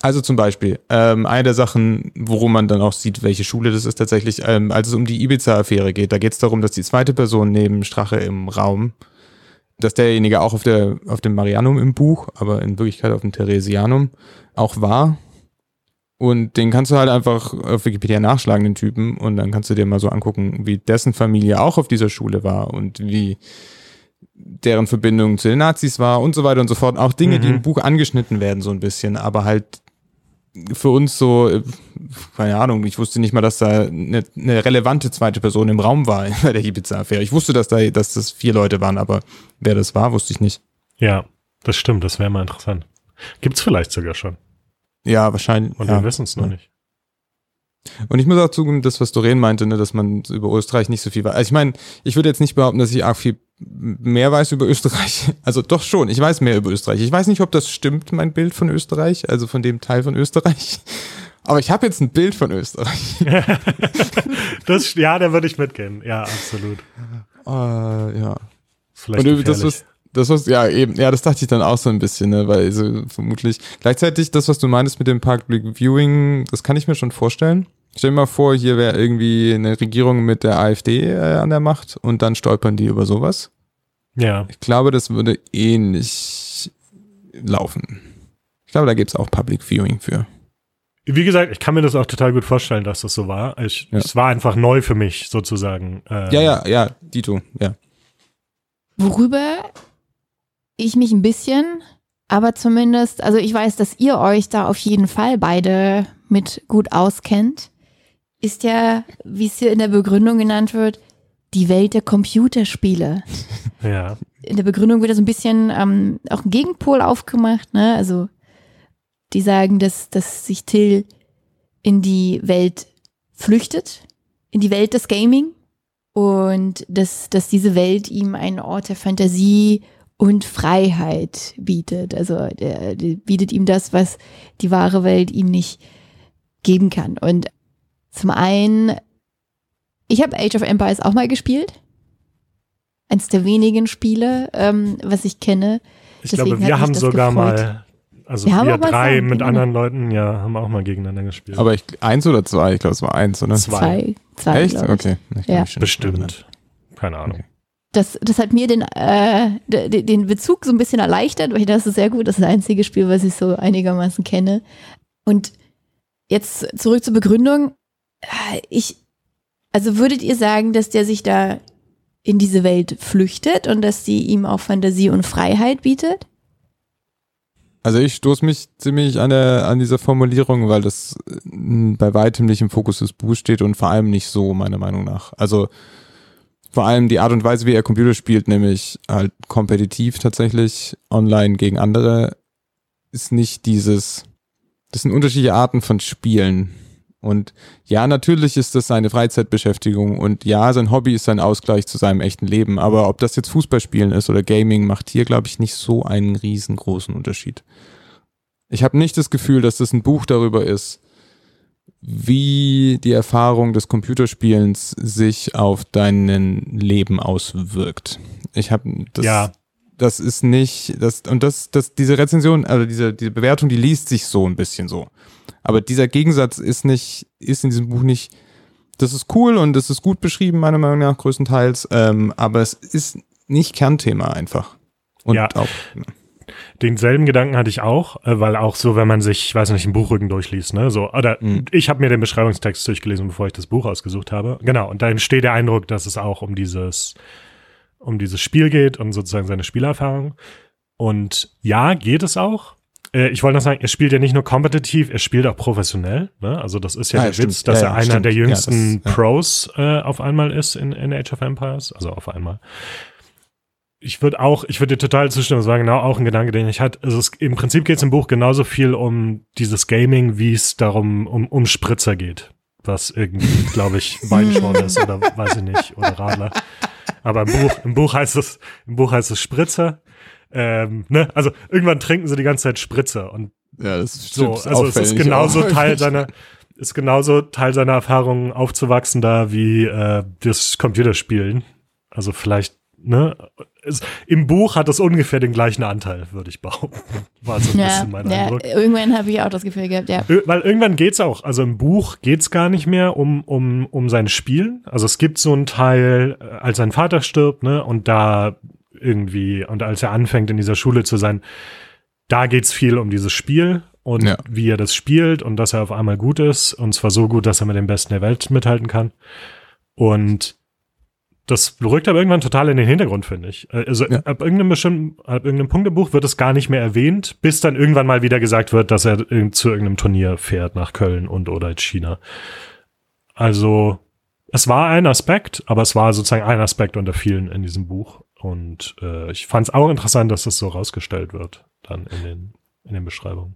Also zum Beispiel, ähm, eine der Sachen, worum man dann auch sieht, welche Schule das ist tatsächlich, ähm, als es um die Ibiza-Affäre geht, da geht es darum, dass die zweite Person neben Strache im Raum, dass derjenige auch auf, der, auf dem Marianum im Buch, aber in Wirklichkeit auf dem Theresianum auch war. Und den kannst du halt einfach auf Wikipedia nachschlagen, den Typen, und dann kannst du dir mal so angucken, wie dessen Familie auch auf dieser Schule war und wie deren Verbindung zu den Nazis war und so weiter und so fort. Auch Dinge, die Mhm. im Buch angeschnitten werden, so ein bisschen, aber halt für uns so, äh, keine Ahnung, ich wusste nicht mal, dass da eine, eine relevante zweite Person im Raum war bei der Ibiza-Affäre. Ich wusste, dass da, dass das vier Leute waren, aber wer das war, wusste ich nicht. Ja, das stimmt, das wäre mal interessant. Gibt's vielleicht sogar schon. Ja, wahrscheinlich. Und ja. wir wissen es noch Ja. nicht. Und ich muss auch zugeben, das, was Doreen meinte, ne, dass man über Österreich nicht so viel weiß. Also ich meine, ich würde jetzt nicht behaupten, dass ich arg viel mehr weiß über Österreich. Also doch schon, ich weiß mehr über Österreich. Ich weiß nicht, ob das stimmt, mein Bild von Österreich, also von dem Teil von Österreich. Aber ich habe jetzt ein Bild von Österreich. Das, ja, da würde ich mitgehen. Ja, absolut. Äh, ja. Vielleicht Und das, was, das, was, ja, eben, ja, das dachte ich dann auch so ein bisschen, ne, weil so vermutlich. Gleichzeitig, das, was du meinst mit dem Public Viewing, das kann ich mir schon vorstellen. Stell dir mal vor, hier wäre irgendwie eine Regierung mit der AfD äh, an der Macht und dann stolpern die über sowas. ja, Ich glaube, das würde ähnlich laufen. Ich glaube, da gibt's auch Public Viewing für. wie gesagt, ich kann mir das auch total gut vorstellen, dass das so war. Ich, Ja. Es war einfach neu für mich, sozusagen. Äh, Ja, ja, ja, Dito, ja. Worüber ich mich ein bisschen, aber zumindest, also ich weiß, dass ihr euch da auf jeden Fall beide mit gut auskennt, ist ja, wie es hier in der Begründung genannt wird, die Welt der Computerspiele. Ja, In der Begründung wird da so ein bisschen ähm, auch ein Gegenpol aufgemacht, ne? Also die sagen, dass, dass sich Till in die Welt flüchtet, in die Welt des Gaming und dass, dass diese Welt ihm einen Ort der Fantasie und Freiheit bietet. Also der, der bietet ihm das, was die wahre Welt ihm nicht geben kann. Und zum einen, ich habe Age of Empires auch mal gespielt. Eins der wenigen Spiele, ähm, was ich kenne. ich Deswegen glaube, wir haben sogar gefreut. mal, also Wir haben wir drei mit gegeneinander. anderen Leuten, ja, haben auch mal gegeneinander gespielt. Aber ich, eins oder zwei? Ich glaube, es war eins, oder? Zwei. Zwei, zwei Echt? Okay. Ja. Bestimmt. Keine Ahnung. Okay. das, das hat mir den, äh, de- de- den Bezug so ein bisschen erleichtert, weil ich dachte, das ist sehr gut, das ist das einzige Spiel, was ich so einigermaßen kenne. Und jetzt zurück zur Begründung. Äh, Ich, also würdet ihr sagen, dass der sich da in diese Welt flüchtet und dass die ihm auch Fantasie und Freiheit bietet? Also ich stoße mich ziemlich an, der, an dieser Formulierung, weil das äh, bei weitem nicht im Fokus des Buchs steht und vor allem nicht so, meiner Meinung nach. Also vor allem die Art und Weise, wie er Computer spielt, nämlich halt kompetitiv tatsächlich, online gegen andere, ist nicht dieses, das sind unterschiedliche Arten von Spielen. Und ja, natürlich ist das seine Freizeitbeschäftigung und ja, sein Hobby ist sein Ausgleich zu seinem echten Leben. Aber ob das jetzt Fußballspielen ist oder Gaming, macht hier, glaube ich, nicht so einen riesengroßen Unterschied. Ich habe nicht das Gefühl, dass das ein Buch darüber ist, wie die Erfahrung des Computerspielens sich auf dein Leben auswirkt. Ich habe das, Ja. das ist nicht, das, und das, das, diese Rezension, also diese, diese Bewertung, die liest sich so ein bisschen so. Aber dieser Gegensatz ist nicht, ist in diesem Buch nicht, das ist cool und das ist gut beschrieben, meiner Meinung nach, größtenteils, ähm, aber es ist nicht Kernthema einfach. Und Ja. auch, Denselben Gedanken hatte ich auch, äh, weil auch so, wenn man sich, ich weiß nicht, einen Buchrücken durchliest, ne, so, oder Mhm. ich habe mir den Beschreibungstext durchgelesen, bevor ich das Buch ausgesucht habe. Genau, und da entsteht der Eindruck, dass es auch um dieses, um dieses Spiel geht und sozusagen seine Spielerfahrung. Und ja, geht es auch. Äh, Ich wollte noch sagen, er spielt ja nicht nur kompetitiv, er spielt auch professionell. Ne? Also das ist ja Ah, der stimmt. Witz, dass Ja, er ja, einer stimmt. der Ja, jüngsten das- ja. Pros äh, auf einmal ist in, in Age of Empires. Also auf einmal ich würde auch, ich würde dir total zustimmen, das war genau auch ein Gedanke, den ich hatte. Also es, im Prinzip geht es im Buch genauso viel um dieses Gaming, wie es darum um, um Spritzer geht. Was irgendwie, glaube ich, Weinschorle ist oder weiß ich nicht, oder Radler. Aber im Buch, im Buch heißt es, im Buch heißt es Spritzer. Ähm, ne? Also irgendwann trinken sie die ganze Zeit Spritzer und ja, das so, stimmt. also es ist genauso auch. Teil seiner, ist genauso Teil seiner Erfahrung aufzuwachsen da wie äh, das Computerspielen. Also vielleicht, ne? Es, Im Buch hat es ungefähr den gleichen Anteil, würde ich behaupten. War so ein Ja, bisschen mein ja Eindruck. irgendwann habe ich auch das Gefühl gehabt, ja. Weil irgendwann geht's auch, also im Buch geht's gar nicht mehr um, um, um sein Spiel. Also es gibt so einen Teil, äh, als sein Vater stirbt, ne, und da irgendwie, und als er anfängt in dieser Schule zu sein, da geht's viel um dieses Spiel und Ja. wie er das spielt und dass er auf einmal gut ist und zwar so gut, dass er mit dem Besten der Welt mithalten kann. Und das rückt aber irgendwann total in den Hintergrund, finde ich. Äh, Also Ja. ab irgendeinem bestimmten, ab irgendeinem Punkt im Buch wird es gar nicht mehr erwähnt, bis dann irgendwann mal wieder gesagt wird, dass er irgend- zu irgendeinem Turnier fährt nach Köln und oder China. Also es war ein Aspekt, aber es war sozusagen ein Aspekt unter vielen in diesem Buch. Und äh, ich fand es auch interessant, dass das so rausgestellt wird, dann in den, in den Beschreibungen.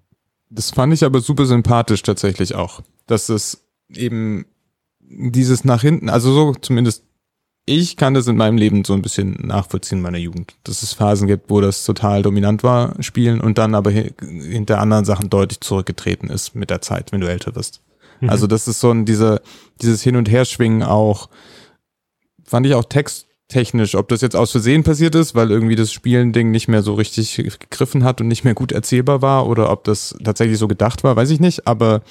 Das fand ich aber super sympathisch tatsächlich auch, dass es eben dieses nach hinten, also so zumindest ich kann das in meinem Leben so ein bisschen nachvollziehen in meiner Jugend, dass es Phasen gibt, wo das total dominant war, Spielen und dann aber hi- hinter anderen Sachen deutlich zurückgetreten ist mit der Zeit, wenn du älter wirst. Mhm. Also das ist so ein, diese, dieses Hin- und Herschwingen auch, fand ich auch texttechnisch, ob das jetzt aus Versehen passiert ist, weil irgendwie das Spielen-Ding nicht mehr so richtig gegriffen hat und nicht mehr gut erzählbar war oder ob das tatsächlich so gedacht war, weiß ich nicht, aber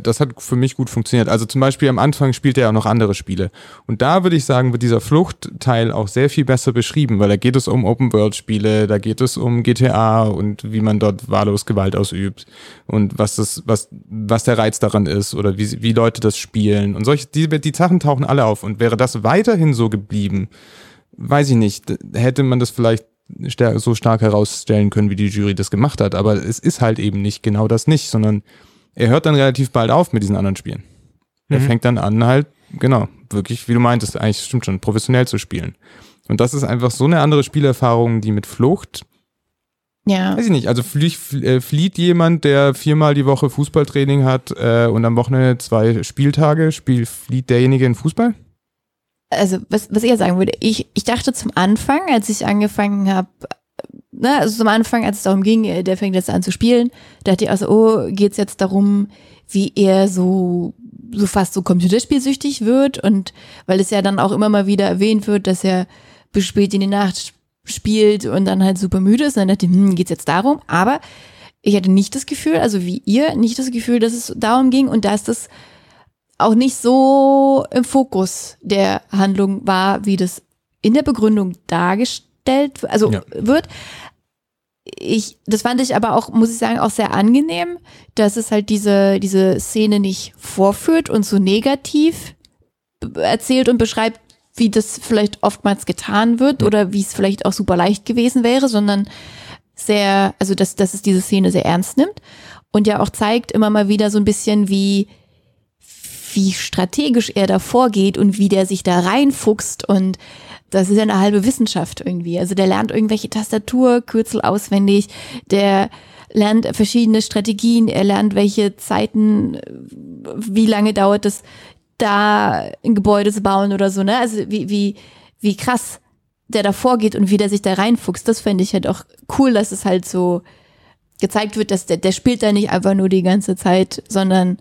das hat für mich gut funktioniert. Also zum Beispiel am Anfang spielt er ja auch noch andere Spiele. Und da würde ich sagen, wird dieser Fluchtteil auch sehr viel besser beschrieben, weil da geht es um Open-World-Spiele, da geht es um GTA und wie man dort wahllos Gewalt ausübt und was das, was, was der Reiz daran ist oder wie, wie Leute das spielen und solche, die, die Sachen tauchen alle auf. Und wäre das weiterhin so geblieben, weiß ich nicht, hätte man das vielleicht so stark herausstellen können, wie die Jury das gemacht hat. Aber es ist halt eben nicht genau das nicht, sondern er hört dann relativ bald auf mit diesen anderen Spielen. Er Mhm. fängt dann an, halt, genau, wirklich, wie du meintest, eigentlich stimmt schon, professionell zu spielen. Und das ist einfach so eine andere Spielerfahrung, die mit Flucht, Ja. weiß ich nicht, also flie, fl- äh, flieht jemand, der viermal die Woche Fußballtraining hat äh, und am Wochenende zwei Spieltage, spiel, flieht derjenige in Fußball? also was, was ich ja sagen würde, ich, ich dachte zum Anfang, als ich angefangen habe, ne, also zum Anfang, als es darum ging, äh, der fängt jetzt an zu spielen, dachte ich also, oh, geht's jetzt darum, wie er so, so fast so computerspielsüchtig wird und weil es ja dann auch immer mal wieder erwähnt wird, dass er bis spät in die Nacht spielt und dann halt super müde ist, dann dachte ich, hm, geht's jetzt darum, aber ich hatte nicht das Gefühl, also wie ihr, nicht das Gefühl, dass es darum ging und dass das auch nicht so im Fokus der Handlung war, wie das in der Begründung dargestellt, also Ja. wird. Ich, das fand ich aber auch, muss ich sagen, auch sehr angenehm, dass es halt diese, diese Szene nicht vorführt und so negativ erzählt und beschreibt, wie das vielleicht oftmals getan wird oder wie es vielleicht auch super leicht gewesen wäre, sondern sehr, also dass, dass es diese Szene sehr ernst nimmt und ja auch zeigt immer mal wieder so ein bisschen, wie, wie strategisch er da vorgeht und wie der sich da reinfuchst und das ist ja eine halbe Wissenschaft irgendwie. Also der lernt irgendwelche Tastaturkürzel auswendig, der lernt verschiedene Strategien, er lernt welche Zeiten, wie lange dauert es, da ein Gebäude zu bauen oder so, ne? Also wie, wie, wie krass der da vorgeht und wie der sich da reinfuchst, das fände ich halt auch cool, dass es halt so gezeigt wird, dass der, der spielt da nicht einfach nur die ganze Zeit, sondern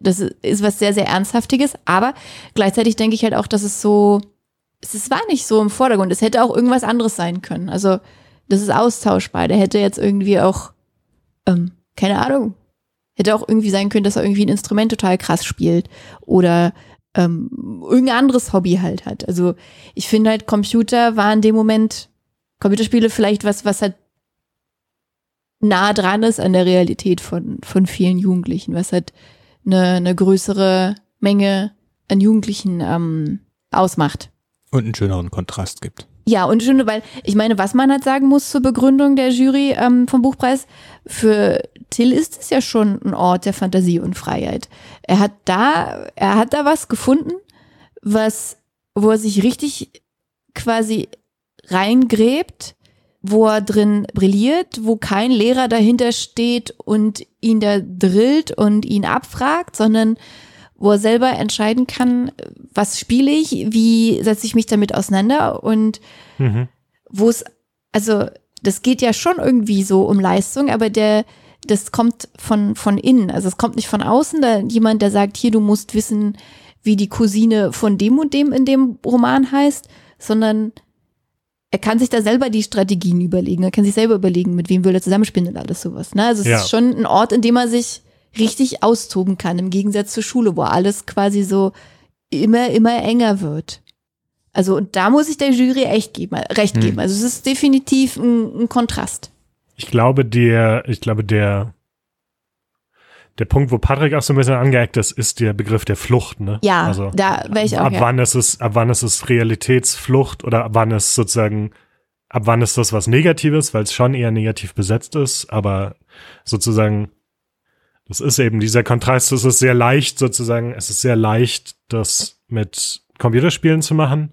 das ist was sehr, sehr Ernsthaftiges, aber gleichzeitig denke ich halt auch, dass es so, es war nicht so im Vordergrund. Es hätte auch irgendwas anderes sein können. Also, das ist austauschbar. Der hätte jetzt irgendwie auch, ähm, keine Ahnung, hätte auch irgendwie sein können, dass er irgendwie ein Instrument total krass spielt oder ähm, irgendein anderes Hobby halt hat. Also ich finde halt, Computer war in dem Moment, Computerspiele vielleicht was, was halt nah dran ist an der Realität von, von vielen Jugendlichen, was halt eine, eine größere Menge an Jugendlichen ähm, ausmacht. Und einen schöneren Kontrast gibt. Ja, und schön, weil ich meine, was man halt sagen muss zur Begründung der Jury ähm, vom Buchpreis, für Till ist es ja schon ein Ort der Fantasie und Freiheit. Er hat da, er hat da was gefunden, was, wo er sich richtig quasi reingräbt, wo er drin brilliert, wo kein Lehrer dahinter steht und ihn da drillt und ihn abfragt, sondern wo er selber entscheiden kann, was spiele ich, wie setze ich mich damit auseinander und mhm. wo es, also das geht ja schon irgendwie so um Leistung, aber der, das kommt von, von innen. Also es kommt nicht von außen, da jemand, der sagt, hier, du musst wissen, wie die Cousine von dem und dem in dem Roman heißt, sondern er kann sich da selber die Strategien überlegen. Er kann sich selber überlegen, mit wem will er zusammenspielen und alles sowas. Ne? Also es ja. ist schon ein Ort, in dem er sich richtig austoben kann, im Gegensatz zur Schule, wo alles quasi so immer, immer enger wird. Also, und da muss ich der Jury echt geben, recht hm. geben. Also, es ist definitiv ein, ein Kontrast. Ich glaube, der, ich glaube, der, der Punkt, wo Patrick auch so ein bisschen angeeckt ist, ist der Begriff der Flucht, ne? Ja, also, da wäre ich auch. Ab ja. wann ist es, ab wann ist es Realitätsflucht oder ab wann ist sozusagen, ab wann ist das was Negatives, weil es schon eher negativ besetzt ist, aber sozusagen das ist eben dieser Kontrast, es ist sehr leicht sozusagen, es ist sehr leicht, das mit Computerspielen zu machen.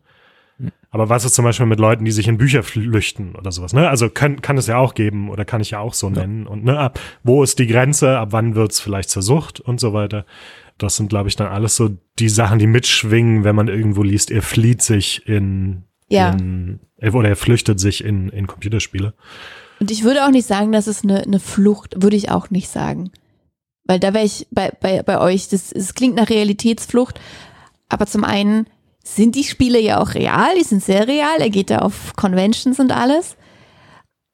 Hm. Aber was ist zum Beispiel mit Leuten, die sich in Bücher flüchten oder sowas, ne? Also kann, kann es ja auch geben oder kann ich ja auch so nennen. Ja. Und ne, ab, wo ist die Grenze, ab wann wird es vielleicht zur Sucht und so weiter. Das sind, glaube ich, dann alles so die Sachen, die mitschwingen, wenn man irgendwo liest, er flieht sich in, ja. in oder er flüchtet sich in, in Computerspiele. Und ich würde auch nicht sagen, dass es eine, eine Flucht, würde ich auch nicht sagen. Weil da wäre ich bei, bei, bei euch, das, das klingt nach Realitätsflucht, aber zum einen sind die Spiele ja auch real, die sind sehr real, er geht da auf Conventions und alles.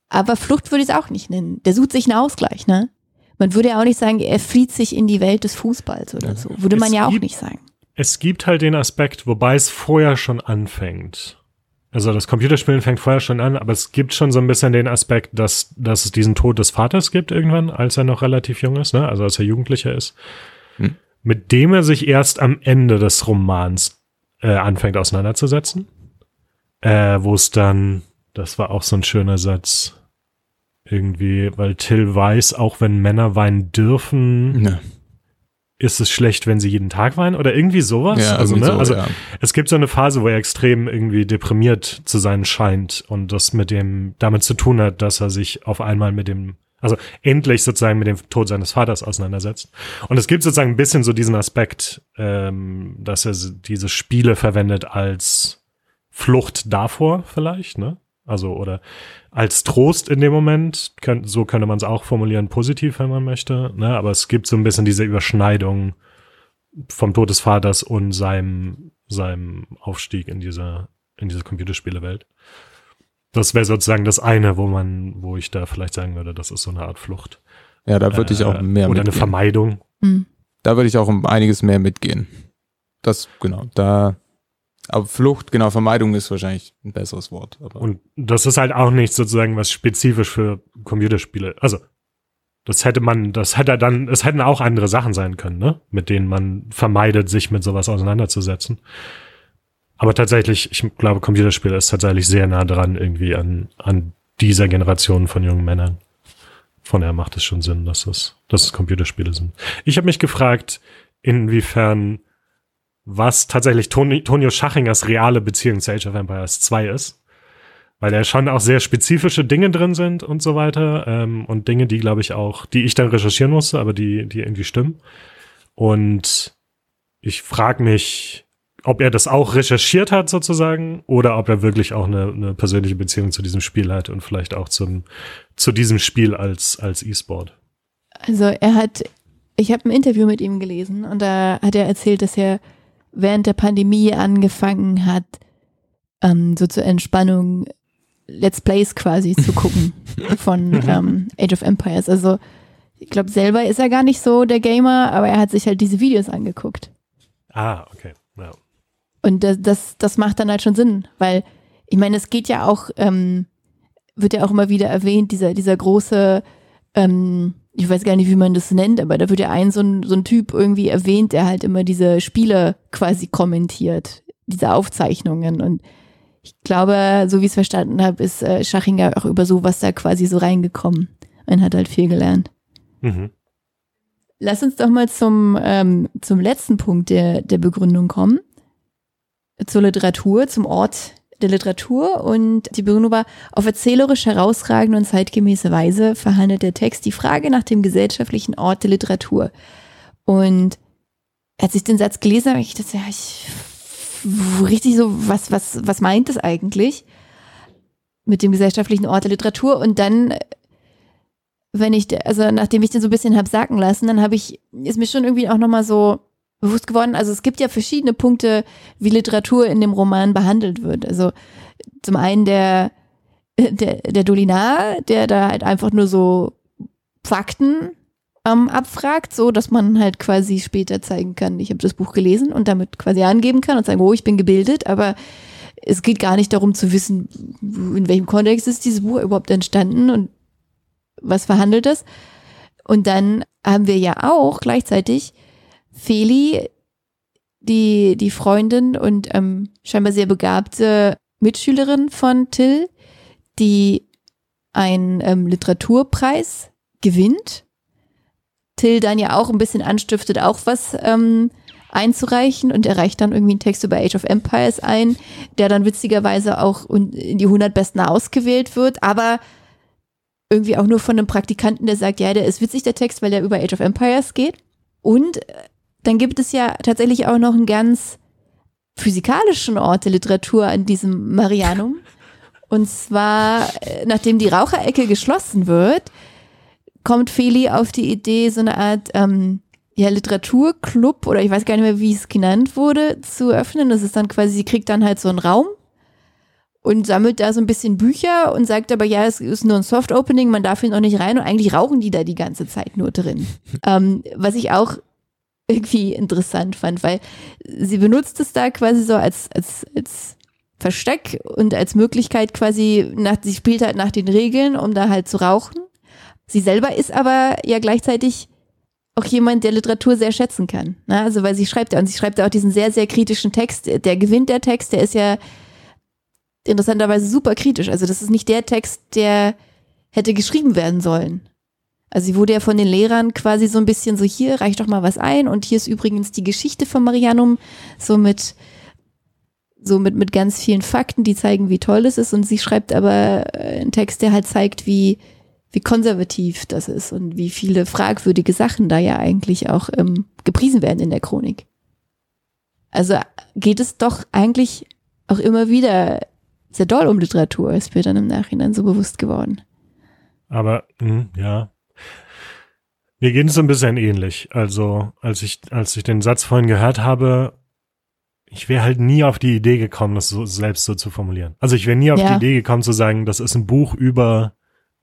Aber Flucht würde ich es auch nicht nennen. Der sucht sich einen Ausgleich, ne? Man würde ja auch nicht sagen, er flieht sich in die Welt des Fußballs oder so. Würde es man ja auch nicht sagen. Es gibt halt den Aspekt, wobei es vorher schon anfängt. Also das Computerspielen fängt vorher schon an, aber es gibt schon so ein bisschen den Aspekt, dass, dass es diesen Tod des Vaters gibt irgendwann, als er noch relativ jung ist, ne? also als er Jugendlicher ist, hm. mit dem er sich erst am Ende des Romans äh, anfängt auseinanderzusetzen, äh, wo es dann, das war auch so ein schöner Satz, irgendwie, weil Till weiß, auch wenn Männer weinen dürfen, ja ist es schlecht, wenn sie jeden Tag weinen oder irgendwie sowas. Ja, also, ne? so, also ja. es gibt so eine Phase, wo er extrem irgendwie deprimiert zu sein scheint und das mit dem damit zu tun hat, dass er sich auf einmal mit dem also endlich sozusagen mit dem Tod seines Vaters auseinandersetzt. Und es gibt sozusagen ein bisschen so diesen Aspekt, ähm, dass er diese Spiele verwendet als Flucht davor vielleicht, ne? Also oder als Trost in dem Moment, könnt, so könnte man es auch formulieren, positiv, wenn man möchte. Ne? Aber es gibt so ein bisschen diese Überschneidung vom Tod des Vaters und seinem, seinem Aufstieg in diese, in diese Computerspielewelt. Das wäre sozusagen das eine, wo man, wo ich da vielleicht sagen würde, das ist so eine Art Flucht. Ja, da würde ich auch äh, mehr Oder mitgehen. eine Vermeidung. Mhm. Da würde ich auch um einiges mehr mitgehen. Das, genau, da aber Flucht, genau, Vermeidung ist wahrscheinlich ein besseres Wort. und das ist halt auch nicht sozusagen was spezifisch für Computerspiele. Also, das hätte man, das hätte dann, es hätten auch andere Sachen sein können, ne? Mit denen man vermeidet, sich mit sowas auseinanderzusetzen. Aber tatsächlich, ich glaube, Computerspiele ist tatsächlich sehr nah dran irgendwie an, an dieser Generation von jungen Männern. Von daher macht es schon Sinn, dass es, dass es Computerspiele sind. Ich habe mich gefragt, inwiefern was tatsächlich Toni, Tonio Schachingers reale Beziehung zu Age of Empires 2 ist. Weil da schon auch sehr spezifische Dinge drin sind und so weiter. Ähm, und Dinge, die, glaube ich, auch, die ich dann recherchieren musste, aber die, die irgendwie stimmen. Und ich frage mich, ob er das auch recherchiert hat sozusagen oder ob er wirklich auch eine, eine persönliche Beziehung zu diesem Spiel hat und vielleicht auch zum, zu diesem Spiel als, als E-Sport. Also er hat ich habe ein Interview mit ihm gelesen und da hat er erzählt, dass er während der Pandemie angefangen hat, ähm, so zur Entspannung Let's Plays quasi zu gucken von ähm, Age of Empires. Also ich glaube, selber ist er gar nicht so der Gamer, aber er hat sich halt diese Videos angeguckt. Ah, okay. Ja. Und das, das, das macht dann halt schon Sinn, weil ich meine, es geht ja auch, ähm, wird ja auch immer wieder erwähnt, dieser, dieser große, ähm, ich weiß gar nicht, wie man das nennt, aber da wird ja ein so ein, so ein Typ irgendwie erwähnt, der halt immer diese Spiele quasi kommentiert, diese Aufzeichnungen. Und ich glaube, so wie ich es verstanden habe, ist äh, Schachinger auch über sowas da quasi so reingekommen und hat halt viel gelernt. Mhm. Lass uns doch mal zum, ähm, zum letzten Punkt der, der Begründung kommen. Zur Literatur, zum Ort der Literatur. Und die Begründung auf erzählerisch herausragende und zeitgemäße Weise verhandelt der Text die Frage nach dem gesellschaftlichen Ort der Literatur. Und als ich den Satz gelesen habe, ich dachte, ja, ich richtig so, was, was, was meint das eigentlich mit dem gesellschaftlichen Ort der Literatur? Und dann wenn ich, also nachdem ich den so ein bisschen hab sacken lassen, dann habe ich, ist mir schon irgendwie auch nochmal so bewusst geworden, also es gibt ja verschiedene Punkte, wie Literatur in dem Roman behandelt wird. Also zum einen der, der, der Dolinar, der da halt einfach nur so Fakten ähm, abfragt, so dass man halt quasi später zeigen kann, ich habe das Buch gelesen und damit quasi angeben kann und sagen, oh, ich bin gebildet, aber es geht gar nicht darum zu wissen, in welchem Kontext ist dieses Buch überhaupt entstanden und was verhandelt ist. Und dann haben wir ja auch gleichzeitig Feli, die, die Freundin und ähm, scheinbar sehr begabte Mitschülerin von Till, die einen ähm, Literaturpreis gewinnt. Till dann ja auch ein bisschen anstiftet, auch was ähm, einzureichen und er reicht dann irgendwie einen Text über Age of Empires ein, der dann witzigerweise auch in die 100 Besten ausgewählt wird, aber irgendwie auch nur von einem Praktikanten, der sagt, ja, der ist witzig, der Text, weil der über Age of Empires geht. Und äh, dann gibt es ja tatsächlich auch noch einen ganz physikalischen Ort der Literatur an diesem Marianum. Und zwar, äh, nachdem die Raucherecke geschlossen wird, kommt Feli auf die Idee, so eine Art ähm, ja, Literaturclub oder ich weiß gar nicht mehr, wie es genannt wurde, zu öffnen. Das ist dann quasi, sie kriegt dann halt so einen Raum und sammelt da so ein bisschen Bücher und sagt aber, ja, es ist nur ein Soft-Opening, man darf hier noch nicht rein und eigentlich rauchen die da die ganze Zeit nur drin. ähm, was ich auch irgendwie interessant fand, weil sie benutzt es da quasi so als, als, als Versteck und als Möglichkeit quasi, nach, sie spielt halt nach den Regeln, um da halt zu rauchen. Sie selber ist aber ja gleichzeitig auch jemand, der Literatur sehr schätzen kann. Ne? Also weil sie schreibt ja, und sie schreibt ja auch diesen sehr, sehr kritischen Text. Der gewinnt der Text, der ist ja interessanterweise super kritisch. Also das ist nicht der Text, der hätte geschrieben werden sollen. Also sie wurde ja von den Lehrern quasi so ein bisschen so, hier reicht doch mal was ein und hier ist übrigens die Geschichte von Marianum, so mit, so mit, mit ganz vielen Fakten, die zeigen, wie toll es ist und sie schreibt aber äh, einen Text, der halt zeigt, wie, wie konservativ das ist und wie viele fragwürdige Sachen da ja eigentlich auch ähm, gepriesen werden in der Chronik. Also geht es doch eigentlich auch immer wieder sehr doll um Literatur, ist mir dann im Nachhinein so bewusst geworden. Aber, mh, hm, ja. Mir geht es ein bisschen ähnlich. Also, als ich, als ich den Satz vorhin gehört habe, ich wäre halt nie auf die Idee gekommen, das so, selbst so zu formulieren. Also ich wäre nie auf ja. die Idee gekommen zu sagen, das ist ein Buch über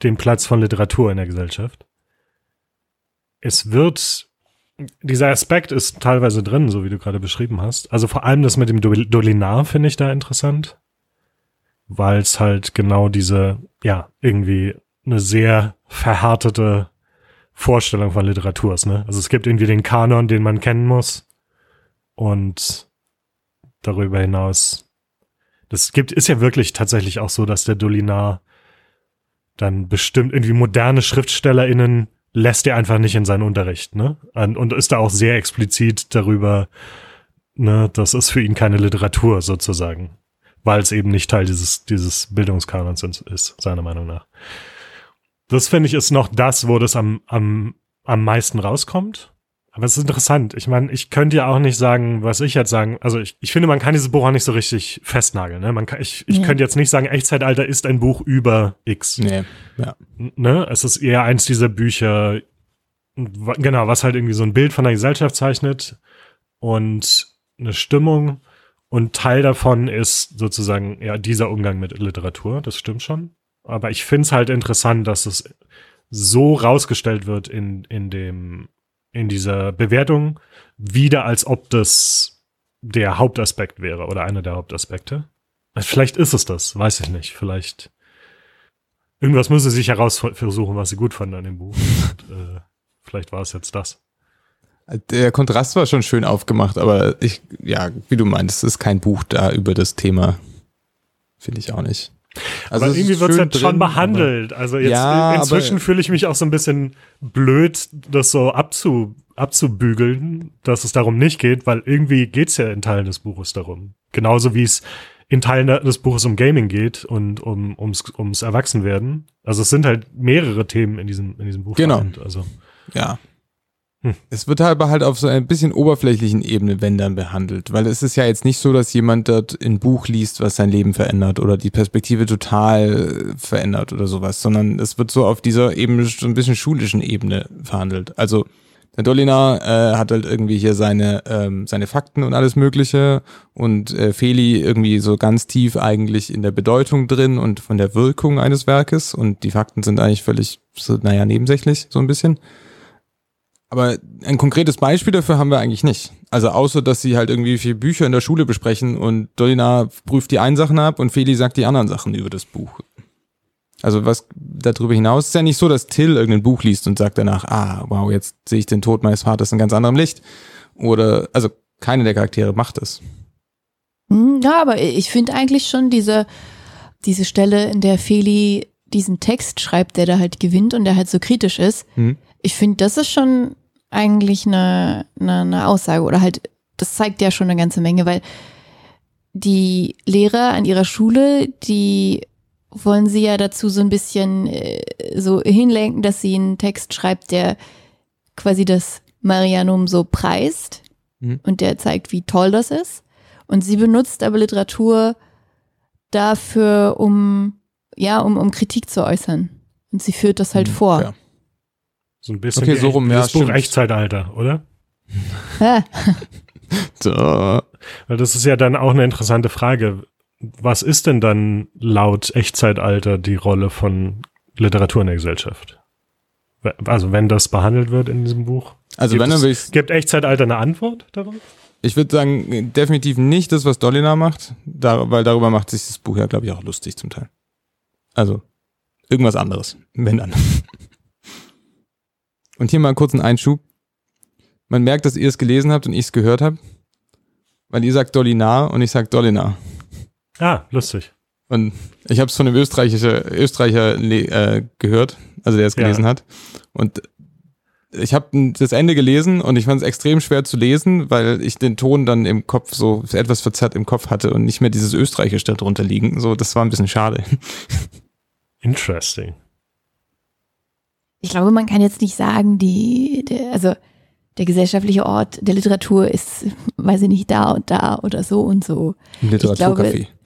den Platz von Literatur in der Gesellschaft. Es wird, dieser Aspekt ist teilweise drin, so wie du gerade beschrieben hast. Also vor allem das mit dem Dolinar finde ich da interessant weil es halt genau diese, ja, irgendwie eine sehr verhärtete Vorstellung von Literatur ist. Ne? Also es gibt irgendwie den Kanon, den man kennen muss und darüber hinaus, das gibt, ist ja wirklich tatsächlich auch so, dass der Dolinar dann bestimmt irgendwie moderne SchriftstellerInnen lässt er einfach nicht in seinen Unterricht, ne? Und ist da auch sehr explizit darüber, ne, das ist für ihn keine Literatur sozusagen weil es eben nicht Teil dieses, dieses Bildungskanons ist, seiner Meinung nach. Das finde ich ist noch das, wo das am, am, am meisten rauskommt. Aber es ist interessant. Ich meine, ich könnte ja auch nicht sagen, was ich jetzt sagen. Also ich, ich finde, man kann dieses Buch auch nicht so richtig festnageln. Ne? Man kann, ich ich ja. könnte jetzt nicht sagen, Echtzeitalter ist ein Buch über X. Nee, ja. Ne? Es ist eher eins dieser Bücher, genau, was halt irgendwie so ein Bild von der Gesellschaft zeichnet und eine Stimmung. Und Teil davon ist sozusagen ja dieser Umgang mit Literatur, das stimmt schon. Aber ich finde es halt interessant, dass es so rausgestellt wird in, in dem, in dieser Bewertung, wieder als ob das der Hauptaspekt wäre oder einer der Hauptaspekte. Vielleicht ist es das, weiß ich nicht. Vielleicht irgendwas müssen sie sich herausversuchen, was sie gut fanden an dem Buch. Und, äh, vielleicht war es jetzt das. Der Kontrast war schon schön aufgemacht, aber ich, ja, wie du meinst, es ist kein Buch da über das Thema. Finde ich auch nicht. Also aber es irgendwie wird es jetzt schon behandelt. Also jetzt Ja, inzwischen fühle ich mich auch so ein bisschen blöd, das so abzu, abzubügeln, dass es darum nicht geht, weil irgendwie geht's ja in Teilen des Buches darum. Genauso wie es in Teilen des Buches um Gaming geht und um, ums, ums Erwachsenwerden. Also es sind halt mehrere Themen in diesem, in diesem Buch. Genau. Also Ja. Hm. Es wird aber halt auf so ein bisschen oberflächlichen Ebene, wenn dann behandelt, weil es ist ja jetzt nicht so, dass jemand dort ein Buch liest, was sein Leben verändert oder die Perspektive total äh, verändert oder sowas, sondern es wird so auf dieser eben so ein bisschen schulischen Ebene verhandelt. Also der Dolina äh, hat halt irgendwie hier seine ähm, seine Fakten und alles Mögliche und äh, Feli irgendwie so ganz tief eigentlich in der Bedeutung drin und von der Wirkung eines Werkes und die Fakten sind eigentlich völlig so naja nebensächlich so ein bisschen. Aber ein konkretes Beispiel dafür haben wir eigentlich nicht. Also außer, dass sie halt irgendwie vier Bücher in der Schule besprechen und Dolina prüft die einen Sachen ab und Feli sagt die anderen Sachen über das Buch. Also was darüber hinaus ist ja nicht so, dass Till irgendein Buch liest und sagt danach, ah, wow, jetzt sehe ich den Tod meines Vaters in ganz anderem Licht. Oder, also keine der Charaktere macht das. Hm, Ja, aber ich finde eigentlich schon diese, diese Stelle, in der Feli diesen Text schreibt, der da halt gewinnt und der halt so kritisch ist. Hm. Ich finde, das ist schon eigentlich eine, eine, eine Aussage oder halt, das zeigt ja schon eine ganze Menge, weil die Lehrer an ihrer Schule, die wollen sie ja dazu so ein bisschen äh, so hinlenken, dass sie einen Text schreibt, der quasi das Marianum so preist Mhm. und der zeigt, wie toll das ist. Und sie benutzt aber Literatur dafür, um, ja, um, um Kritik zu äußern. Und sie führt das halt Hm, vor. ja. So ein bisschen Okay, so rum, ja, das Buch. Echtzeitalter, oder? So. Weil das ist ja dann auch eine interessante Frage. Was ist denn dann laut Echtzeitalter die Rolle von Literatur in der Gesellschaft? Also wenn das behandelt wird in diesem Buch. Also Gibt wenn, dann es- will ich, Gibt Echtzeitalter eine Antwort darauf? ich würde sagen, definitiv nicht das, was Dolina macht, da, weil darüber macht sich das Buch ja, glaube ich, auch lustig zum Teil. Also irgendwas anderes, wenn dann. Und hier mal kurz einen Einschub. Man merkt, dass ihr es gelesen habt und ich es gehört habe, weil ihr sagt Dolina und ich sag Dolina. Ah, lustig. Und ich habe es von einem Österreicher, Österreicher äh, gehört, also der es Ja. gelesen hat. Und ich habe das Ende gelesen und ich fand es extrem schwer zu lesen, weil ich den Ton dann im Kopf so etwas verzerrt im Kopf hatte und nicht mehr dieses Österreichische darunter liegen. So, das war ein bisschen schade. Interesting. Ich glaube, man kann jetzt nicht sagen, die, der, also der gesellschaftliche Ort der Literatur ist, weiß ich nicht, da und da oder so und so. Literaturcafé.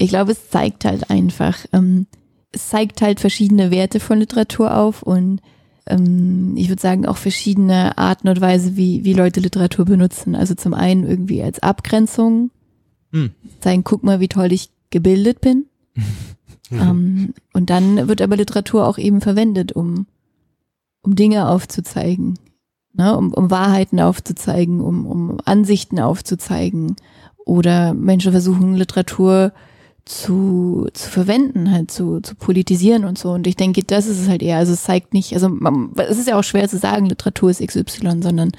Ich glaube, es zeigt halt einfach, ähm, es zeigt halt verschiedene Werte von Literatur auf und ähm, ich würde sagen auch verschiedene Arten und Weise, wie, wie Leute Literatur benutzen. Also zum einen irgendwie als Abgrenzung, Hm. zeigen, guck mal, wie toll ich gebildet bin. Mhm. Ähm, und dann wird aber Literatur auch eben verwendet, um, um Dinge aufzuzeigen, ne? um, um Wahrheiten aufzuzeigen, um, um Ansichten aufzuzeigen. Oder Menschen versuchen Literatur zu, zu verwenden, halt zu, zu politisieren und so. Und ich denke, das ist es halt eher. Also es zeigt nicht, also man, es ist ja auch schwer zu sagen, Literatur ist XY, sondern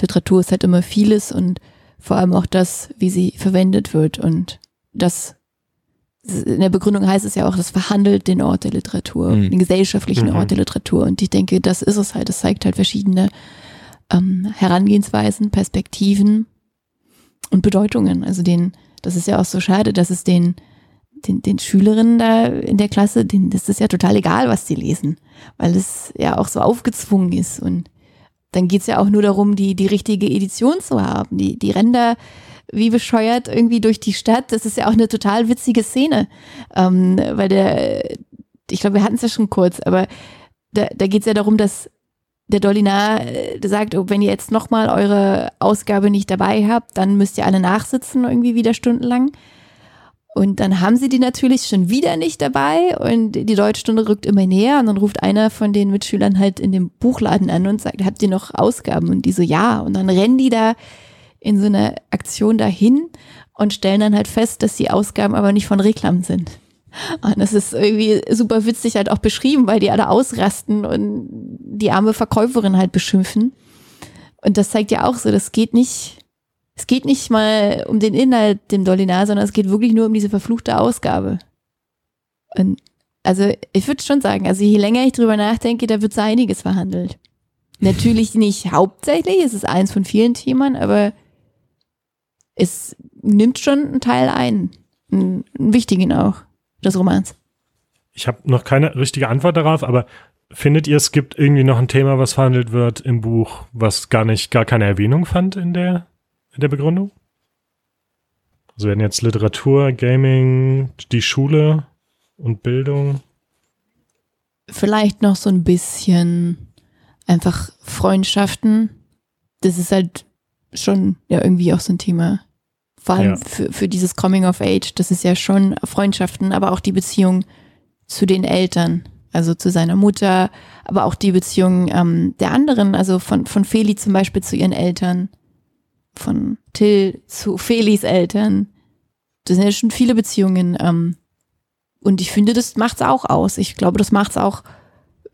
Literatur ist halt immer vieles und vor allem auch das, wie sie verwendet wird. Und das in der Begründung heißt es ja auch, das verhandelt den Ort der Literatur, Mhm. den gesellschaftlichen Mhm. Ort der Literatur. Und ich denke, das ist es halt. Das zeigt halt verschiedene ähm, Herangehensweisen, Perspektiven und Bedeutungen. Also den, das ist ja auch so schade, dass es den, den, den Schülerinnen da in der Klasse, denen das ist ja total egal, was sie lesen, weil es ja auch so aufgezwungen ist. Und dann geht's ja auch nur darum, die, die richtige Edition zu haben. Die, die da wie bescheuert irgendwie durch die Stadt. Das ist ja auch eine total witzige Szene, ähm, weil der, ich glaube, wir hatten es ja schon kurz, aber da, da geht's ja darum, dass der Dolinar äh, sagt, oh, wenn ihr jetzt nochmal eure Ausgabe nicht dabei habt, dann müsst ihr alle nachsitzen, irgendwie wieder stundenlang. Und dann haben sie die natürlich schon wieder nicht dabei und die Deutschstunde rückt immer näher und dann ruft einer von den Mitschülern halt in dem Buchladen an und sagt, habt ihr noch Ausgaben? Und die so, ja. Und dann rennen die da in so einer Aktion dahin und stellen dann halt fest, dass die Ausgaben aber nicht von Reklam sind. Und das ist irgendwie super witzig halt auch beschrieben, weil die alle ausrasten und die arme Verkäuferin halt beschimpfen. Und das zeigt ja auch so, das geht nicht, es geht nicht mal um den Inhalt dem Dolinar, sondern es geht wirklich nur um diese verfluchte Ausgabe. Und also ich würde schon sagen, also je länger ich drüber nachdenke, da wird so einiges verhandelt. Natürlich nicht hauptsächlich, es ist eins von vielen Themen, aber es nimmt schon einen Teil ein. Einen, einen wichtigen auch, des Romans. Ich habe noch keine richtige Antwort darauf, aber findet ihr, es gibt irgendwie noch ein Thema, was verhandelt wird im Buch, was gar nicht, gar keine Erwähnung fand in der, in der Begründung? Also werden jetzt Literatur, Gaming, die Schule und Bildung. Vielleicht noch so ein bisschen einfach Freundschaften. Das ist halt schon ja irgendwie auch so ein Thema. Vor allem Ja. für, für dieses Coming of Age, das ist ja schon Freundschaften, aber auch die Beziehung zu den Eltern, also zu seiner Mutter, aber auch die Beziehung ähm, der anderen, also von, von Feli zum Beispiel zu ihren Eltern, von Till zu Felis Eltern. Das sind ja schon viele Beziehungen. Ähm, und ich finde, das macht's auch aus. Ich glaube, das macht's auch